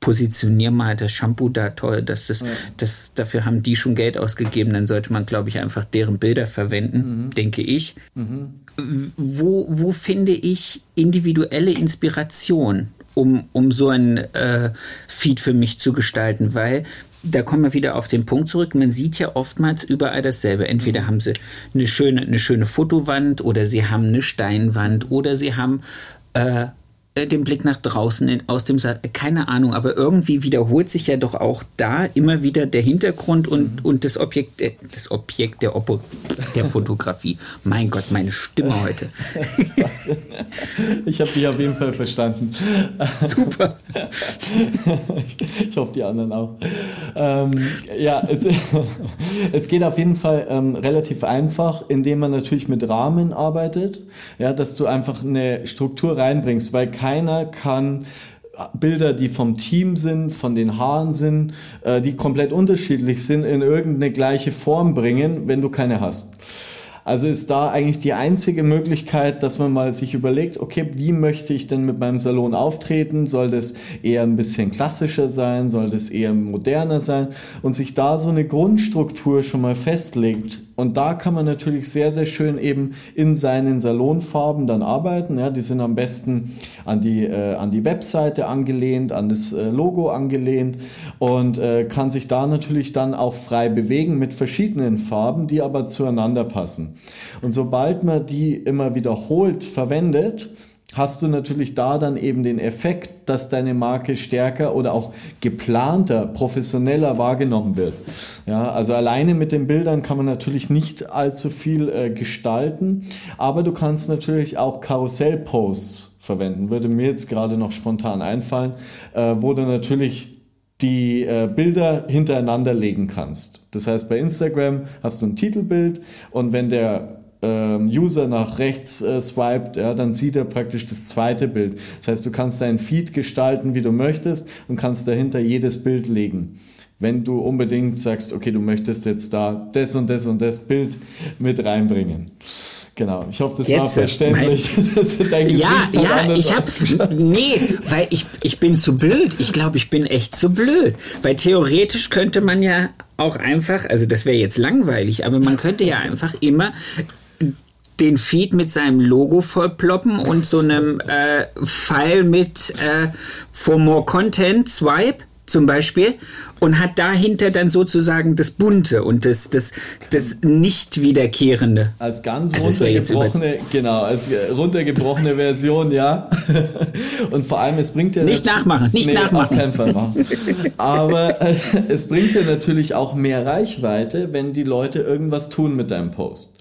positionier mal das Shampoo da toll, dass das, ja. das, dafür haben die schon Geld ausgegeben, dann sollte man, glaube ich, einfach deren Bilder verwenden, mhm. denke ich. Mhm. Wo, wo finde ich individuelle Inspiration, um, um so ein äh, Feed für mich zu gestalten? Weil da kommen wir wieder auf den Punkt zurück. Man sieht ja oftmals überall dasselbe. Entweder mhm. haben sie eine schöne, eine schöne Fotowand oder sie haben eine Steinwand oder sie haben äh, äh, den Blick nach draußen aus dem Saal, keine Ahnung, aber irgendwie wiederholt sich ja doch auch da immer wieder der Hintergrund und, mhm. und das Objekt, äh, das Objekt der, Oppo, der Fotografie. [laughs] mein Gott, meine Stimme heute. [laughs] ich habe dich auf jeden Fall verstanden. Super. [laughs] ich hoffe, die anderen auch. Ähm, ja, es, es geht auf jeden Fall ähm, relativ einfach, indem man natürlich mit Rahmen arbeitet, ja, dass du einfach eine Struktur reinbringst, weil keiner kann Bilder, die vom Team sind, von den Haaren sind, äh, die komplett unterschiedlich sind, in irgendeine gleiche Form bringen, wenn du keine hast. Also ist da eigentlich die einzige Möglichkeit, dass man mal sich überlegt, okay, wie möchte ich denn mit meinem Salon auftreten? Soll das eher ein bisschen klassischer sein? Soll das eher moderner sein? Und sich da so eine Grundstruktur schon mal festlegt. Und da kann man natürlich sehr, sehr schön eben in seinen Salonfarben dann arbeiten. Ja, die sind am besten an die, äh, an die Webseite angelehnt, an das äh, Logo angelehnt und äh, kann sich da natürlich dann auch frei bewegen mit verschiedenen Farben, die aber zueinander passen. Und sobald man die immer wiederholt verwendet, hast du natürlich da dann eben den Effekt, dass deine Marke stärker oder auch geplanter, professioneller wahrgenommen wird. Ja, also alleine mit den Bildern kann man natürlich nicht allzu viel äh, gestalten, aber du kannst natürlich auch Karussellposts verwenden. Würde mir jetzt gerade noch spontan einfallen, äh, wo du natürlich die äh, Bilder hintereinander legen kannst. Das heißt, bei Instagram hast du ein Titelbild und wenn der ähm, User nach rechts äh, swiped, ja, dann sieht er praktisch das zweite Bild. Das heißt, du kannst deinen Feed gestalten, wie du möchtest und kannst dahinter jedes Bild legen. Wenn du unbedingt sagst, okay, du möchtest jetzt da das und das und das Bild mit reinbringen. Genau, ich hoffe, das Jetzt, war verständlich. Mein, [laughs] ja, ja, ich habe, ja, ja, ich habe, nee, weil ich, ich bin zu blöd. Ich glaube, ich bin echt zu blöd. Weil theoretisch könnte man ja auch einfach, also das wäre jetzt langweilig, aber man könnte ja einfach immer den Feed mit seinem Logo vollploppen und so einem äh, Pfeil mit äh, For More Content Swipe zum Beispiel und hat dahinter dann sozusagen das Bunte und das, das, das nicht wiederkehrende. Als ganz also runtergebrochene, genau, als runtergebrochene [laughs] Version, ja. und vor allem, es bringt ja... Nicht nachmachen, nicht nee, nachmachen. Auf keinen Fall machen. [laughs] Aber äh, es bringt ja natürlich auch mehr Reichweite, wenn die Leute irgendwas tun mit deinem Post.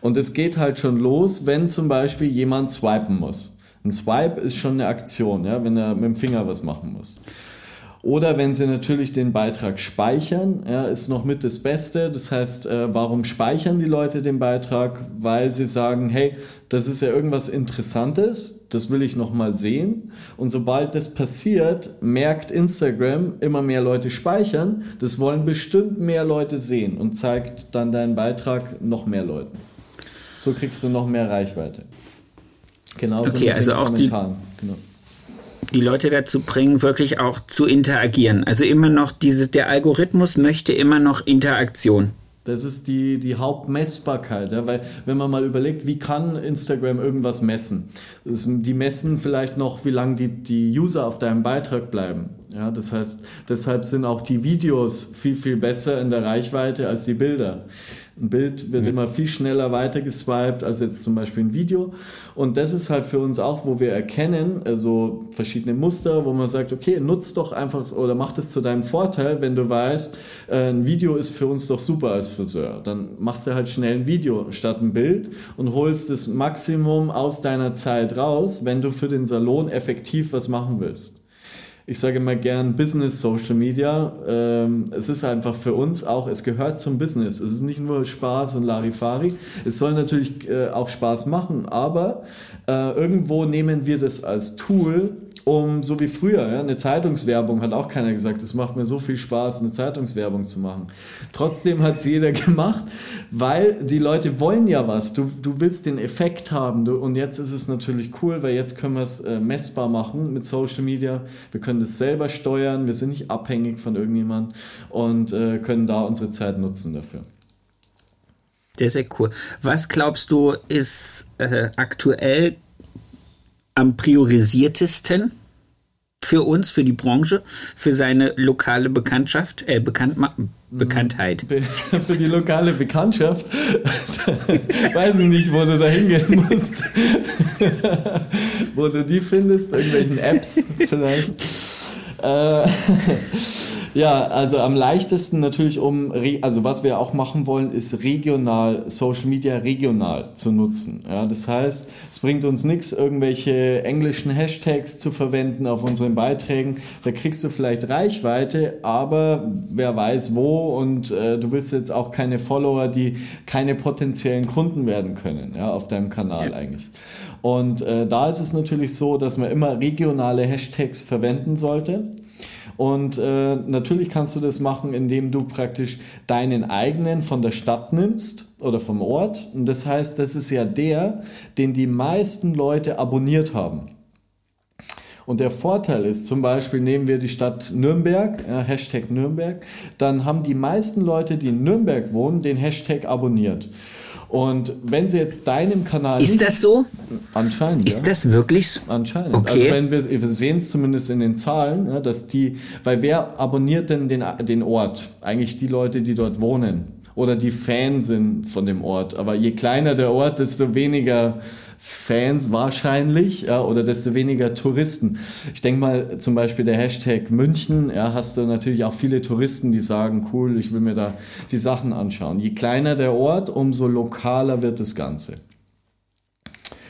Und es geht halt schon los, wenn zum Beispiel jemand swipen muss. Ein Swipe ist schon eine Aktion, ja, wenn er mit dem Finger was machen muss. Oder wenn Sie natürlich den Beitrag speichern, ja, ist noch mit das Beste. Das heißt, äh, warum speichern die Leute den Beitrag? Weil sie sagen, hey, das ist ja irgendwas Interessantes, das will ich noch mal sehen. Und sobald das passiert, merkt Instagram, immer mehr Leute speichern. Das wollen bestimmt mehr Leute sehen und zeigt dann deinen Beitrag noch mehr Leuten. So kriegst du noch mehr Reichweite. Genauso okay, mit also den auch Kommentaren. Die genau die Leute dazu bringen, wirklich auch zu interagieren. Also immer noch diese, der Algorithmus möchte immer noch Interaktion. Das ist die, die Hauptmessbarkeit, ja, weil wenn man mal überlegt, wie kann Instagram irgendwas messen? Die messen vielleicht noch, wie lange die, die User auf deinem Beitrag bleiben. Ja, das heißt, deshalb sind auch die Videos viel, viel besser in der Reichweite als die Bilder. Ein Bild wird mhm. immer viel schneller weitergeswiped als jetzt zum Beispiel ein Video. Und das ist halt für uns auch, wo wir erkennen, also verschiedene Muster, wo man sagt, okay, nutz doch einfach oder mach das zu deinem Vorteil, wenn du weißt, äh, ein Video ist für uns doch super als Friseur. Dann machst du halt schnell ein Video statt ein Bild und holst das Maximum aus deiner Zeit raus, wenn du für den Salon effektiv was machen willst ich sage immer gern Business Social Media. Ähm, es ist einfach für uns auch, es gehört zum Business. Es ist nicht nur Spaß und Larifari. Es soll natürlich äh, auch Spaß machen, aber äh, irgendwo nehmen wir das als Tool, um, so wie früher, ja, eine Zeitungswerbung hat auch keiner gesagt, es macht mir so viel Spaß, eine Zeitungswerbung zu machen. Trotzdem hat es jeder [laughs] gemacht, weil die Leute wollen ja was. Du, du willst den Effekt haben. Du, und jetzt ist es natürlich cool, weil jetzt können wir es äh, messbar machen mit Social Media. Wir können das selber steuern, wir sind nicht abhängig von irgendjemand und äh, können da unsere Zeit nutzen dafür. Sehr, sehr cool. Was glaubst du, ist äh, aktuell am priorisiertesten für uns, für die Branche, für seine lokale Bekanntschaft, äh, Bekannt Bekanntheit. Für die lokale Bekanntschaft. [laughs] Weiß ich nicht, wo du da hingehen musst. [laughs] wo du die findest, irgendwelchen Apps vielleicht. Äh, [laughs] ja, also am leichtesten natürlich um, also was wir auch machen wollen, ist regional, Social Media regional zu nutzen. Ja, das heißt, es bringt uns nichts, irgendwelche englischen Hashtags zu verwenden auf unseren Beiträgen. Da kriegst du vielleicht Reichweite, aber wer weiß wo und äh, du willst jetzt auch keine Follower, die keine potenziellen Kunden werden können, ja, auf deinem Kanal ja. eigentlich. Und äh, da ist es natürlich so, dass man immer regionale Hashtags verwenden sollte. Und äh, natürlich kannst du das machen, indem du praktisch deinen eigenen von der Stadt nimmst oder vom Ort. Und das heißt, das ist ja der, den die meisten Leute abonniert haben. Und der Vorteil ist, zum Beispiel nehmen wir die Stadt Nürnberg, äh, Hashtag Nürnberg, dann haben die meisten Leute, die in Nürnberg wohnen, den Hashtag abonniert. Und wenn sie jetzt deinem Kanal. Ist das so? Anscheinend. Ist ja. das wirklich so? Anscheinend. Okay. Also wenn wir, wir sehen es zumindest in den Zahlen, ja, dass die, weil wer abonniert denn den, den Ort? Eigentlich die Leute, die dort wohnen oder die Fan sind von dem Ort. Aber je kleiner der Ort, desto weniger Fans wahrscheinlich ja, oder desto weniger Touristen. Ich denke mal zum Beispiel der Hashtag München, ja, hast du natürlich auch viele Touristen, die sagen, cool, ich will mir da die Sachen anschauen. Je kleiner der Ort, umso lokaler wird das Ganze.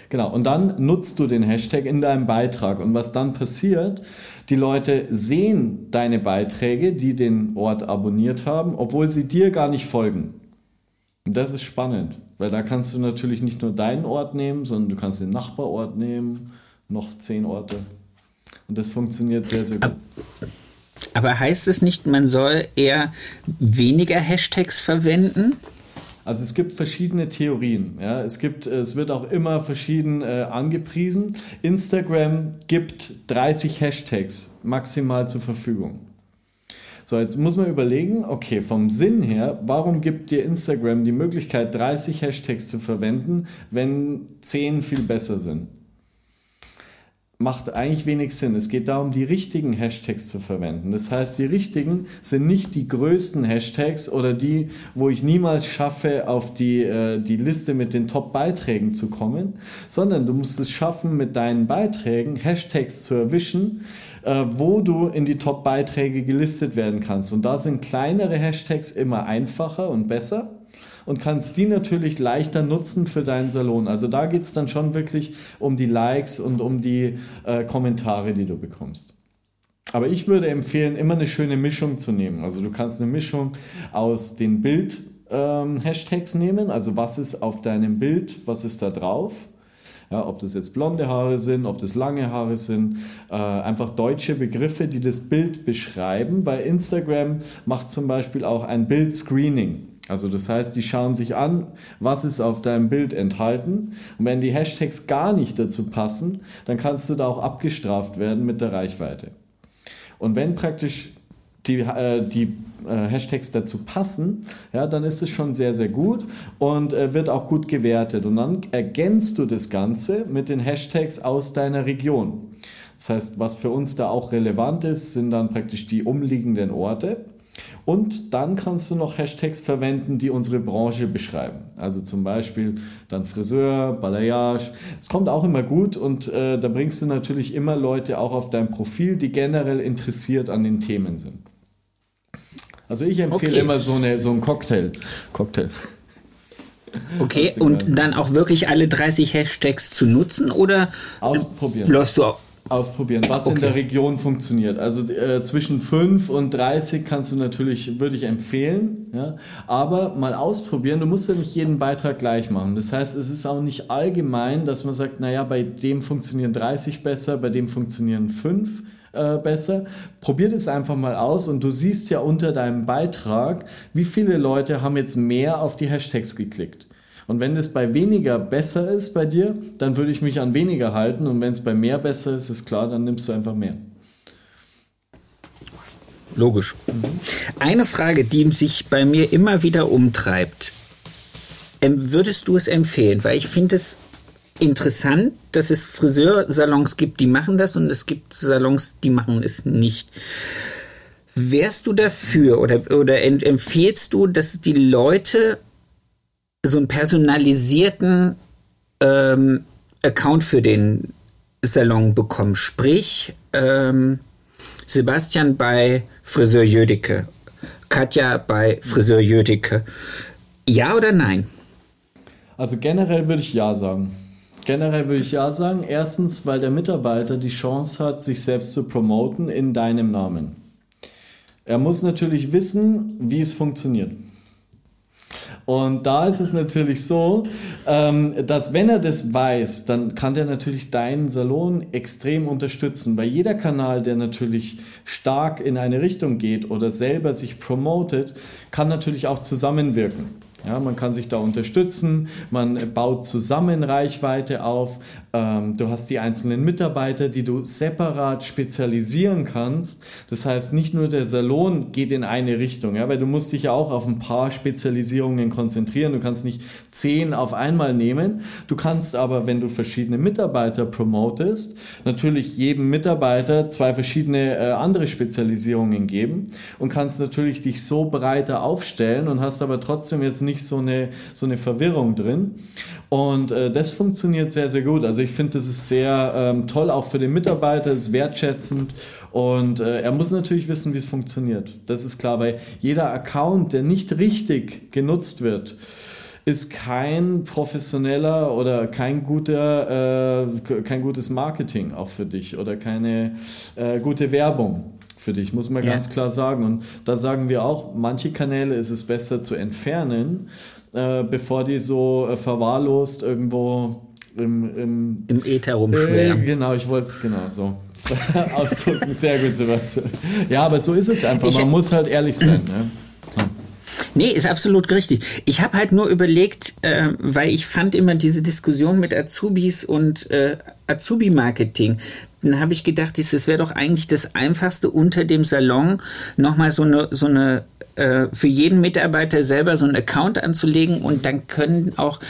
Genau, und dann nutzt du den Hashtag in deinem Beitrag. Und was dann passiert, die Leute sehen deine Beiträge, die den Ort abonniert haben, obwohl sie dir gar nicht folgen. Und das ist spannend, weil da kannst du natürlich nicht nur deinen Ort nehmen, sondern du kannst den Nachbarort nehmen, noch zehn Orte. Und das funktioniert sehr, sehr gut. Aber heißt es nicht, man soll eher weniger Hashtags verwenden? Also es gibt verschiedene Theorien. Ja. Es, gibt, es wird auch immer verschieden äh, angepriesen. Instagram gibt 30 Hashtags maximal zur Verfügung. So, jetzt muss man überlegen, okay, vom Sinn her, warum gibt dir Instagram die Möglichkeit, 30 Hashtags zu verwenden, wenn 10 viel besser sind? macht eigentlich wenig Sinn. Es geht darum, die richtigen Hashtags zu verwenden. Das heißt, die richtigen sind nicht die größten Hashtags oder die, wo ich niemals schaffe, auf die, äh, die Liste mit den Top-Beiträgen zu kommen, sondern du musst es schaffen, mit deinen Beiträgen Hashtags zu erwischen, äh, wo du in die Top-Beiträge gelistet werden kannst. Und da sind kleinere Hashtags immer einfacher und besser und kannst die natürlich leichter nutzen für deinen Salon. Also da geht es dann schon wirklich um die Likes und um die äh, Kommentare, die du bekommst. Aber ich würde empfehlen, immer eine schöne Mischung zu nehmen. Also du kannst eine Mischung aus den Bild-Hashtags ähm, nehmen. Also was ist auf deinem Bild, was ist da drauf? Ja, ob das jetzt blonde Haare sind, ob das lange Haare sind, äh, einfach deutsche Begriffe, die das Bild beschreiben, weil Instagram macht zum Beispiel auch ein Bild-Screening. Also das heißt, die schauen sich an, was ist auf deinem Bild enthalten. Und wenn die Hashtags gar nicht dazu passen, dann kannst du da auch abgestraft werden mit der Reichweite. Und wenn praktisch die, äh, die äh, Hashtags dazu passen, ja, dann ist es schon sehr, sehr gut und äh, wird auch gut gewertet. Und dann ergänzt du das Ganze mit den Hashtags aus deiner Region. Das heißt, was für uns da auch relevant ist, sind dann praktisch die umliegenden Orte. Und dann kannst du noch Hashtags verwenden, die unsere Branche beschreiben. Also zum Beispiel dann Friseur, Balayage. Es kommt auch immer gut und äh, da bringst du natürlich immer Leute auch auf dein Profil, die generell interessiert an den Themen sind. Also ich empfehle okay. immer so, eine, so einen Cocktail. Cocktail. Okay, und dann auch wirklich alle 30 Hashtags zu nutzen oder ausprobieren? Läufst du auch ausprobieren, was okay. in der Region funktioniert. Also äh, zwischen 5 und 30 kannst du natürlich, würde ich empfehlen, ja, aber mal ausprobieren. Du musst ja nicht jeden Beitrag gleich machen. Das heißt, es ist auch nicht allgemein, dass man sagt, naja, bei dem funktionieren 30 besser, bei dem funktionieren 5 äh, besser. Probiert es einfach mal aus und du siehst ja unter deinem Beitrag, wie viele Leute haben jetzt mehr auf die Hashtags geklickt. Und wenn es bei weniger besser ist bei dir, dann würde ich mich an weniger halten. Und wenn es bei mehr besser ist, ist klar, dann nimmst du einfach mehr. Logisch. Mhm. Eine Frage, die sich bei mir immer wieder umtreibt. Ähm, würdest du es empfehlen? Weil ich finde es interessant, dass es Friseursalons gibt, die machen das und es gibt Salons, die machen es nicht. Wärst du dafür oder, oder empfehlst du, dass die Leute so einen personalisierten ähm, Account für den Salon bekommen. Sprich, ähm, Sebastian bei Friseur Jödicke, Katja bei Friseur Jödicke. Ja oder nein? Also generell würde ich ja sagen. Generell würde ich ja sagen. Erstens, weil der Mitarbeiter die Chance hat, sich selbst zu promoten in deinem Namen. Er muss natürlich wissen, wie es funktioniert. Und da ist es natürlich so, ähm, dass wenn er das weiß, dann kann der natürlich deinen Salon extrem unterstützen. Weil jeder Kanal, der natürlich stark in eine Richtung geht oder selber sich promotet, kann natürlich auch zusammenwirken. Ja, man kann sich da unterstützen, man baut zusammen Reichweite auf, ähm, du hast die einzelnen Mitarbeiter, die du separat spezialisieren kannst. Das heißt, nicht nur der Salon geht in eine Richtung, ja, weil du musst dich ja auch auf ein paar Spezialisierungen konzentrieren. Du kannst nicht zehn auf einmal nehmen. Du kannst aber, wenn du verschiedene Mitarbeiter promotest, natürlich jedem Mitarbeiter zwei verschiedene äh, andere Spezialisierungen geben und kannst natürlich dich so breiter aufstellen und hast aber trotzdem jetzt nicht nicht so eine, so eine Verwirrung drin. Und äh, das funktioniert sehr, sehr gut. Also ich finde, das ist sehr ähm, toll, auch für den Mitarbeiter, ist wertschätzend. Und äh, er muss natürlich wissen, wie es funktioniert. Das ist klar, weil jeder Account, der nicht richtig genutzt wird, ist kein professioneller oder kein guter, äh, kein gutes Marketing auch für dich oder keine äh, gute Werbung für dich, muss man ja. ganz klar sagen. Und da sagen wir auch, manche Kanäle ist es besser zu entfernen, äh, bevor die so äh, verwahrlost irgendwo im, im, im Äther rumschwärmen. Äh, genau, ich wollte es genau so [laughs] ausdrücken. Sehr gut, Sebastian. Ja, aber so ist es einfach. Man ich, muss halt ehrlich sein. Ne? Nee, ist absolut richtig. Ich habe halt nur überlegt, äh, weil ich fand immer diese Diskussion mit Azubis und äh, Azubi-Marketing. Dann habe ich gedacht, es wäre doch eigentlich das Einfachste unter dem Salon nochmal so eine, so eine äh, für jeden Mitarbeiter selber so einen Account anzulegen und dann können auch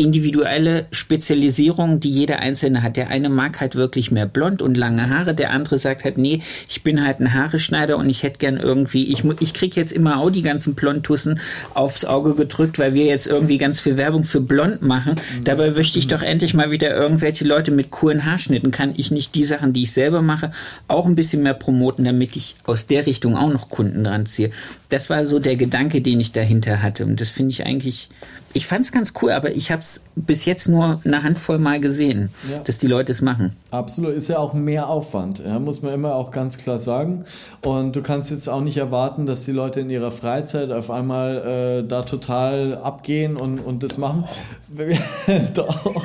individuelle Spezialisierung, die jeder Einzelne hat. Der eine mag halt wirklich mehr blond und lange Haare, der andere sagt halt, nee, ich bin halt ein Haareschneider und ich hätte gern irgendwie, ich, ich krieg jetzt immer auch die ganzen Blondtussen aufs Auge gedrückt, weil wir jetzt irgendwie ganz viel Werbung für blond machen. Mhm. Dabei möchte ich doch endlich mal wieder irgendwelche Leute mit coolen Haarschnitten. Kann ich nicht die Sachen, die ich selber mache, auch ein bisschen mehr promoten, damit ich aus der Richtung auch noch Kunden dran ziehe. Das war so der Gedanke, den ich dahinter hatte. Und das finde ich eigentlich ich fand es ganz cool, aber ich habe es bis jetzt nur eine Handvoll Mal gesehen, ja. dass die Leute es machen. Absolut, ist ja auch mehr Aufwand, ja, muss man immer auch ganz klar sagen. Und du kannst jetzt auch nicht erwarten, dass die Leute in ihrer Freizeit auf einmal äh, da total abgehen und, und das machen. [laughs] Doch.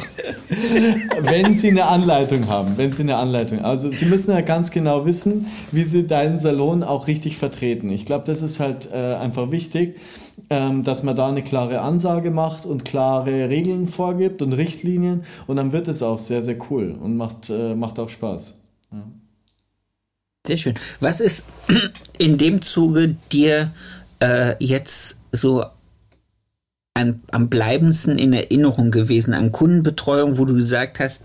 wenn sie eine Anleitung haben, wenn sie eine Anleitung. Also sie müssen ja ganz genau wissen, wie sie deinen Salon auch richtig vertreten. Ich glaube, das ist halt äh, einfach wichtig ähm, dass man da eine klare Ansage macht und klare Regeln vorgibt und Richtlinien und dann wird es auch sehr, sehr cool und macht, äh, macht auch Spaß. Ja. Sehr schön. Was ist [clears throat] in dem Zuge dir äh, jetzt so an, am bleibendsten in Erinnerung gewesen an Kundenbetreuung, wo du gesagt hast,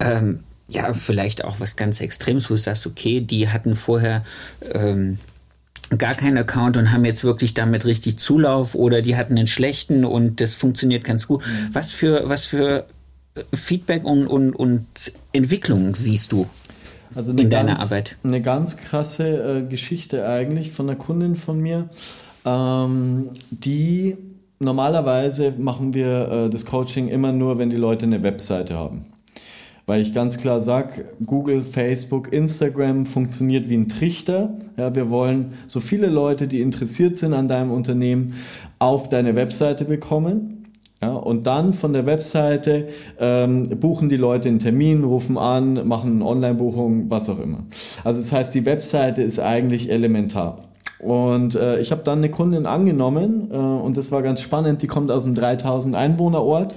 ähm, ja, vielleicht auch was ganz Extremes, wo du sagst, okay, die hatten vorher ähm, gar keinen Account und haben jetzt wirklich damit richtig Zulauf oder die hatten einen schlechten und das funktioniert ganz gut. Mhm. Was für, was für äh, Feedback und, und, und Entwicklung siehst du also in deiner ganz, Arbeit? Eine ganz krasse äh, Geschichte eigentlich von einer Kundin von mir, ähm, die normalerweise machen wir äh, das Coaching immer nur, wenn die Leute eine Webseite haben. Weil ich ganz klar sage, Google, Facebook, Instagram funktioniert wie ein Trichter. Ja, wir wollen so viele Leute, die interessiert sind an deinem Unternehmen, auf deine Webseite bekommen. Ja, und dann von der Webseite ähm, buchen die Leute einen Termin, rufen an, machen eine Online-Buchung, was auch immer. Also das heißt, die Webseite ist eigentlich elementar. Und äh, ich habe dann eine Kundin angenommen äh, und das war ganz spannend, die kommt aus einem 3000 Einwohner Ort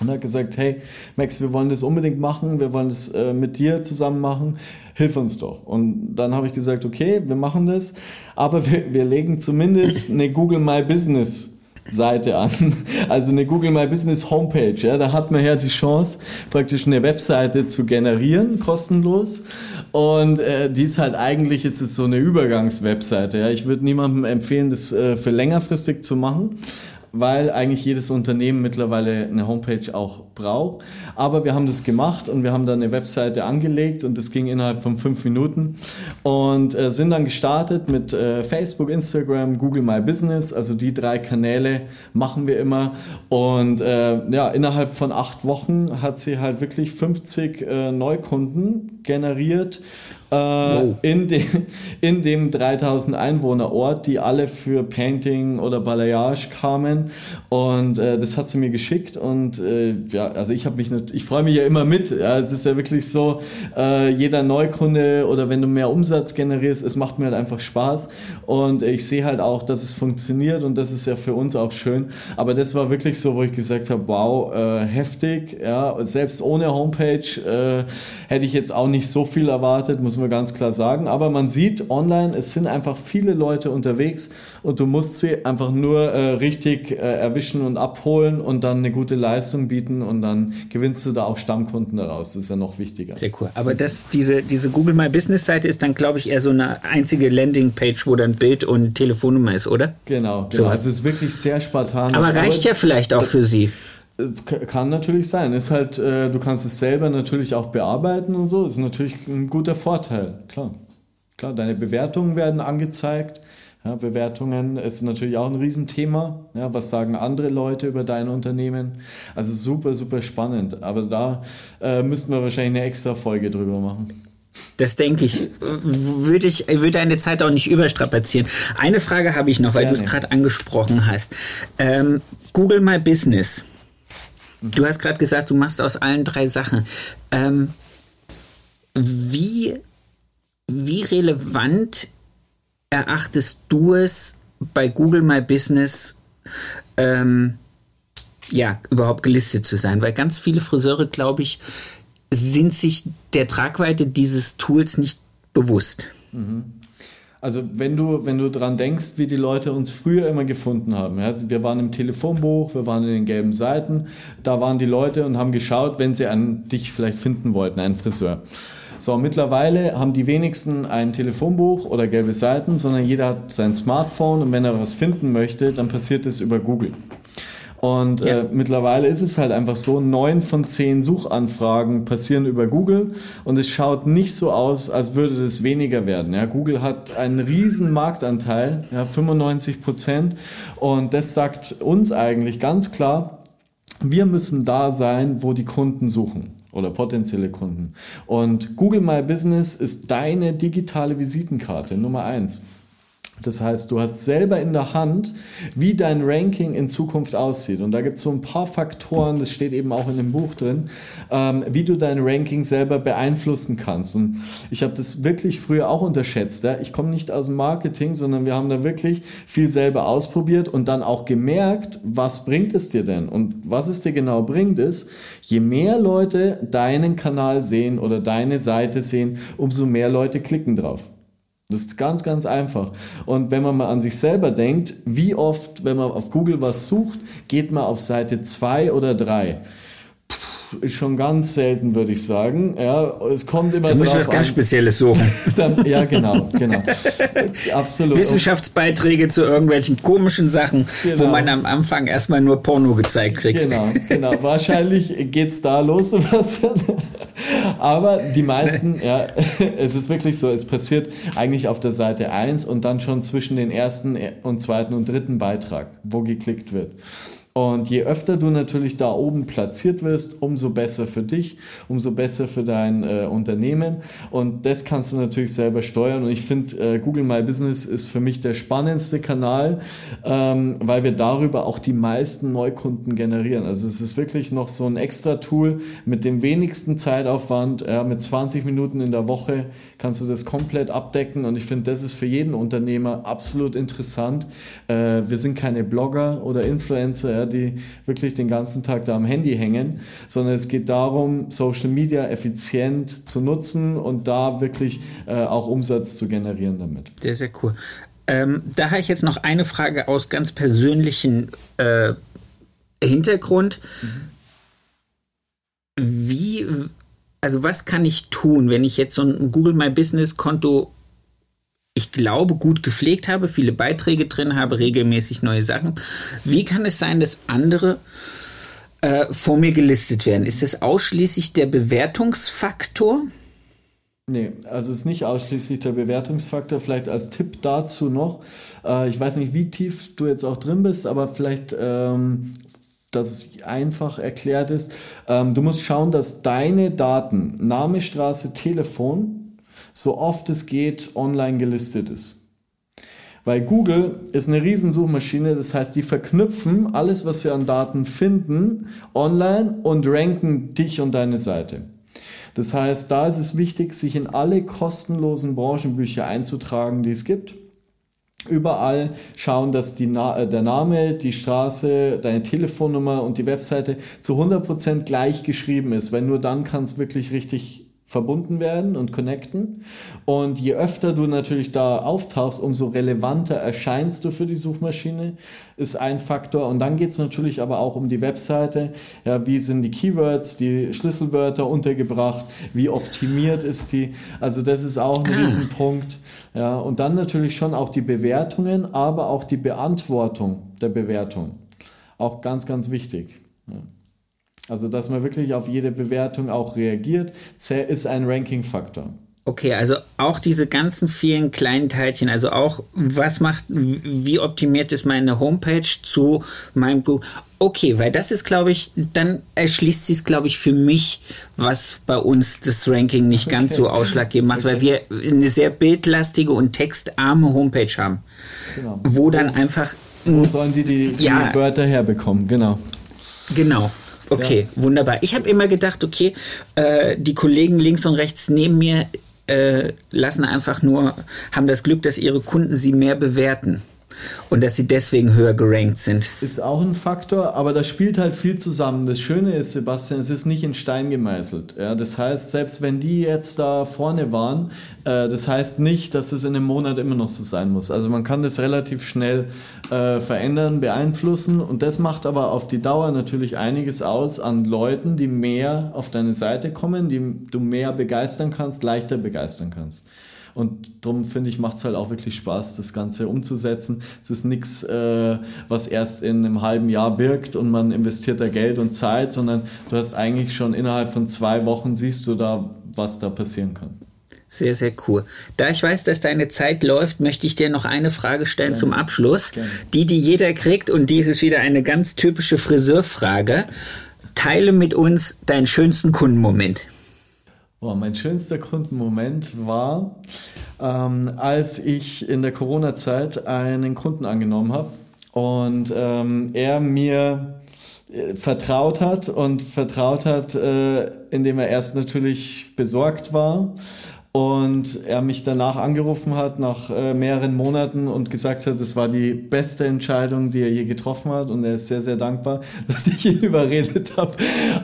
und hat gesagt, hey Max, wir wollen das unbedingt machen, wir wollen das äh, mit dir zusammen machen, hilf uns doch. Und dann habe ich gesagt, okay, wir machen das, aber wir, wir legen zumindest eine Google My Business Seite an, [laughs] also eine Google My Business Homepage. Ja, da hat man ja die Chance, praktisch eine Webseite zu generieren, kostenlos. Und äh, die ist halt eigentlich ist es so eine Übergangswebseite. Ja, ich würde niemandem empfehlen, das äh, für längerfristig zu machen weil eigentlich jedes Unternehmen mittlerweile eine Homepage auch braucht. Aber wir haben das gemacht und wir haben dann eine Webseite angelegt und das ging innerhalb von fünf Minuten und äh, sind dann gestartet mit äh, Facebook, Instagram, Google My Business. Also die drei Kanäle machen wir immer und äh, ja, innerhalb von acht Wochen hat sie halt wirklich 50 äh, Neukunden generiert äh, in, dem, in dem 3000 Einwohner Ort, die alle für Painting oder Balayage kamen und äh, das hat sie mir geschickt und äh, ja, also ich habe mich nicht, ich freue mich ja immer mit. Ja, es ist ja wirklich so, äh, jeder Neukunde oder wenn du mehr Umsatz generierst, es macht mir halt einfach Spaß und ich sehe halt auch, dass es funktioniert und das ist ja für uns auch schön. Aber das war wirklich so, wo ich gesagt habe, wow, äh, heftig, ja, selbst ohne Homepage äh, hätte ich jetzt auch nicht so viel erwartet, muss man ganz klar sagen. Aber man sieht online, es sind einfach viele Leute unterwegs und du musst sie einfach nur äh, richtig äh, erwischen und abholen und dann eine gute Leistung bieten und dann gewinnst du da auch Stammkunden daraus. Das ist ja noch wichtiger. Sehr cool. Aber das, diese, diese Google My Business Seite ist dann, glaube ich, eher so eine einzige Landingpage, wo dann Bild und Telefonnummer ist, oder? Genau, genau. So. Also es ist wirklich sehr spartanisch. Aber reicht ja vielleicht auch für Sie. Kann natürlich sein. Ist halt, äh, du kannst es selber natürlich auch bearbeiten und so. Ist natürlich ein guter Vorteil. Klar. Klar, deine Bewertungen werden angezeigt. Ja, Bewertungen ist natürlich auch ein Riesenthema. Ja, was sagen andere Leute über dein Unternehmen? Also super, super spannend. Aber da äh, müssten wir wahrscheinlich eine extra Folge drüber machen. Das denke ich. Würde ich würde eine Zeit auch nicht überstrapazieren. Eine Frage habe ich noch, weil du es gerade angesprochen hast. Ähm, Google My Business. Du hast gerade gesagt, du machst aus allen drei Sachen. Ähm, wie, wie relevant erachtest du es bei Google My Business ähm, ja überhaupt gelistet zu sein, weil ganz viele Friseure, glaube ich, sind sich der Tragweite dieses Tools nicht bewusst. Mhm. Also wenn du, wenn du dran denkst, wie die Leute uns früher immer gefunden haben. Ja, wir waren im Telefonbuch, wir waren in den gelben Seiten, da waren die Leute und haben geschaut, wenn sie an dich vielleicht finden wollten, einen Friseur. So, mittlerweile haben die wenigsten ein Telefonbuch oder gelbe Seiten, sondern jeder hat sein Smartphone und wenn er was finden möchte, dann passiert es über Google. Und ja. äh, mittlerweile ist es halt einfach so, neun von zehn Suchanfragen passieren über Google und es schaut nicht so aus, als würde das weniger werden. Ja, Google hat einen riesen Marktanteil, ja, 95 Prozent und das sagt uns eigentlich ganz klar, wir müssen da sein, wo die Kunden suchen oder potenzielle Kunden. Und Google My Business ist deine digitale Visitenkarte Nummer eins. Das heißt, du hast selber in der Hand, wie dein Ranking in Zukunft aussieht. Und da gibt es so ein paar Faktoren, das steht eben auch in dem Buch drin, ähm, wie du dein Ranking selber beeinflussen kannst. Und ich habe das wirklich früher auch unterschätzt. Ja? Ich komme nicht aus dem Marketing, sondern wir haben da wirklich viel selber ausprobiert und dann auch gemerkt, was bringt es dir denn? Und was es dir genau bringt, ist, je mehr Leute deinen Kanal sehen oder deine Seite sehen, umso mehr Leute klicken drauf. Das ist ganz, ganz einfach. Und wenn man mal an sich selber denkt, wie oft, wenn man auf Google was sucht, geht man auf Seite 2 oder 3 ist schon ganz selten, würde ich sagen. Ja, es kommt immer. Da ich was ganz Spezielles suchen. [laughs] Dann, ja, genau, genau. Absolut. Wissenschaftsbeiträge zu irgendwelchen komischen Sachen, genau. wo man am Anfang erstmal nur Porno gezeigt kriegt. Genau, genau. Wahrscheinlich geht es da los, Sebastian. Aber die meisten, ja, [laughs] es ist wirklich so, es passiert eigentlich auf der Seite 1 und dann schon zwischen den ersten und zweiten und dritten Beitrag, wo geklickt wird. Und je öfter du natürlich da oben platziert wirst, umso besser für dich, umso besser für dein äh, Unternehmen. Und das kannst du natürlich selber steuern. Und ich finde, äh, Google My Business ist für mich der spannendste Kanal, ähm, weil wir darüber auch die meisten Neukunden generieren. Also es ist wirklich noch so ein extra Tool mit dem wenigsten Zeitaufwand. Ja, mit 20 Minuten in der Woche kannst du das komplett abdecken. Und ich finde, das ist für jeden Unternehmer absolut interessant. Äh, wir sind keine Blogger oder Influencer die wirklich den ganzen Tag da am Handy hängen, sondern es geht darum, Social Media effizient zu nutzen und da wirklich äh, auch Umsatz zu generieren damit. Sehr, sehr cool. Ähm, da habe ich jetzt noch eine Frage aus ganz persönlichen äh, Hintergrund. Wie, also was kann ich tun, wenn ich jetzt so ein Google My Business Konto ich glaube, gut gepflegt habe, viele Beiträge drin habe, regelmäßig neue Sachen. Wie kann es sein, dass andere äh, vor mir gelistet werden? Ist das ausschließlich der Bewertungsfaktor? Nee, also es ist nicht ausschließlich der Bewertungsfaktor. Vielleicht als Tipp dazu noch, äh, ich weiß nicht, wie tief du jetzt auch drin bist, aber vielleicht, ähm, dass es einfach erklärt ist. Ähm, du musst schauen, dass deine Daten, Name, Straße, Telefon, so oft es geht online gelistet ist. Weil Google ist eine Riesensuchmaschine, das heißt, die verknüpfen alles, was sie an Daten finden, online und ranken dich und deine Seite. Das heißt, da ist es wichtig, sich in alle kostenlosen Branchenbücher einzutragen, die es gibt. Überall schauen, dass Na äh, der Name, die Straße, deine Telefonnummer und die Webseite zu 100% gleich geschrieben ist, weil nur dann kann es wirklich richtig verbunden werden und connecten. Und je öfter du natürlich da auftauchst, umso relevanter erscheinst du für die Suchmaschine, ist ein Faktor. Und dann geht es natürlich aber auch um die Webseite. Ja, wie sind die Keywords, die Schlüsselwörter untergebracht? Wie optimiert ist die? Also das ist auch ein ah. Riesenpunkt. Ja, und dann natürlich schon auch die Bewertungen, aber auch die Beantwortung der Bewertung. Auch ganz, ganz wichtig. Ja. Also, dass man wirklich auf jede Bewertung auch reagiert, ist ein Ranking-Faktor. Okay, also auch diese ganzen vielen kleinen Teilchen, also auch was macht, wie optimiert ist meine Homepage zu meinem Google. Okay, weil das ist, glaube ich, dann erschließt sich es, glaube ich, für mich, was bei uns das Ranking nicht okay. ganz so ausschlaggebend macht, okay. weil wir eine sehr bildlastige und textarme Homepage haben. Genau. Wo dann einfach. Wo sollen die die, die ja, Wörter herbekommen? Genau. Genau. Okay, ja. wunderbar. Ich habe immer gedacht, okay, äh, die Kollegen links und rechts neben mir äh, lassen einfach nur, haben das Glück, dass ihre Kunden sie mehr bewerten. Und dass sie deswegen höher gerankt sind. Ist auch ein Faktor, aber da spielt halt viel zusammen. Das Schöne ist, Sebastian, es ist nicht in Stein gemeißelt. Ja, das heißt, selbst wenn die jetzt da vorne waren, äh, das heißt nicht, dass es in einem Monat immer noch so sein muss. Also man kann das relativ schnell äh, verändern, beeinflussen und das macht aber auf die Dauer natürlich einiges aus an Leuten, die mehr auf deine Seite kommen, die du mehr begeistern kannst, leichter begeistern kannst. Und darum finde ich, macht es halt auch wirklich Spaß, das Ganze umzusetzen. Es ist nichts, äh, was erst in einem halben Jahr wirkt und man investiert da Geld und Zeit, sondern du hast eigentlich schon innerhalb von zwei Wochen siehst du da, was da passieren kann. Sehr, sehr cool. Da ich weiß, dass deine Zeit läuft, möchte ich dir noch eine Frage stellen Gerne. zum Abschluss. Gerne. Die, die jeder kriegt, und dies ist wieder eine ganz typische Friseurfrage. Teile mit uns deinen schönsten Kundenmoment. Oh, mein schönster Kundenmoment war, ähm, als ich in der Corona-Zeit einen Kunden angenommen habe und ähm, er mir äh, vertraut hat und vertraut hat, äh, indem er erst natürlich besorgt war und er mich danach angerufen hat nach äh, mehreren Monaten und gesagt hat, es war die beste Entscheidung, die er je getroffen hat und er ist sehr, sehr dankbar, [laughs] dass ich ihn überredet habe.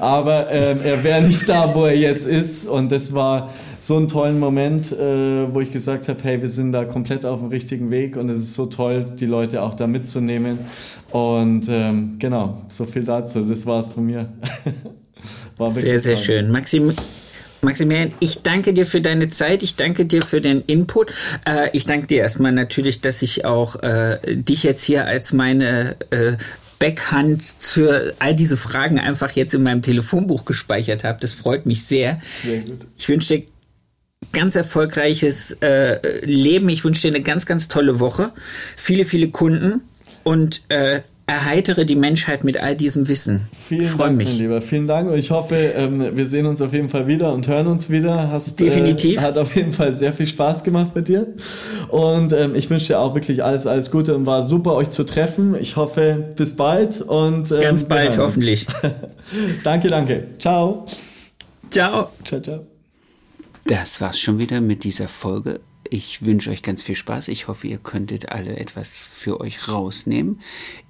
Aber ähm, er wäre nicht da, wo er jetzt ist und das war so ein tollen Moment, äh, wo ich gesagt habe, hey, wir sind da komplett auf dem richtigen Weg und es ist so toll, die Leute auch da mitzunehmen und ähm, genau, so viel dazu. Das war es von mir. [laughs] sehr, sehr toll. schön. Maxim, Maximilian, ich danke dir für deine Zeit, ich danke dir für den Input. Äh, ich danke dir erstmal natürlich, dass ich auch äh, dich jetzt hier als meine äh, Backhand für all diese Fragen einfach jetzt in meinem Telefonbuch gespeichert habe. Das freut mich sehr. Sehr. Ich wünsche dir ganz erfolgreiches äh, Leben. Ich wünsche dir eine ganz, ganz tolle Woche. Viele, viele Kunden und äh, erheitere die Menschheit mit all diesem Wissen. Vielen Freu Dank, mich. mein Lieber. Vielen Dank und ich hoffe, ähm, wir sehen uns auf jeden Fall wieder und hören uns wieder. Hast, Definitiv. Äh, hat auf jeden Fall sehr viel Spaß gemacht mit dir. Und ähm, ich wünsche dir auch wirklich alles, alles Gute und war super, euch zu treffen. Ich hoffe, bis bald und ähm, ganz bald, hoffentlich. [laughs] danke, danke. Ciao. Ciao. Ciao, ciao. Das war's schon wieder mit dieser Folge. Ich wünsche euch ganz viel Spaß. Ich hoffe, ihr könntet alle etwas für euch rausnehmen.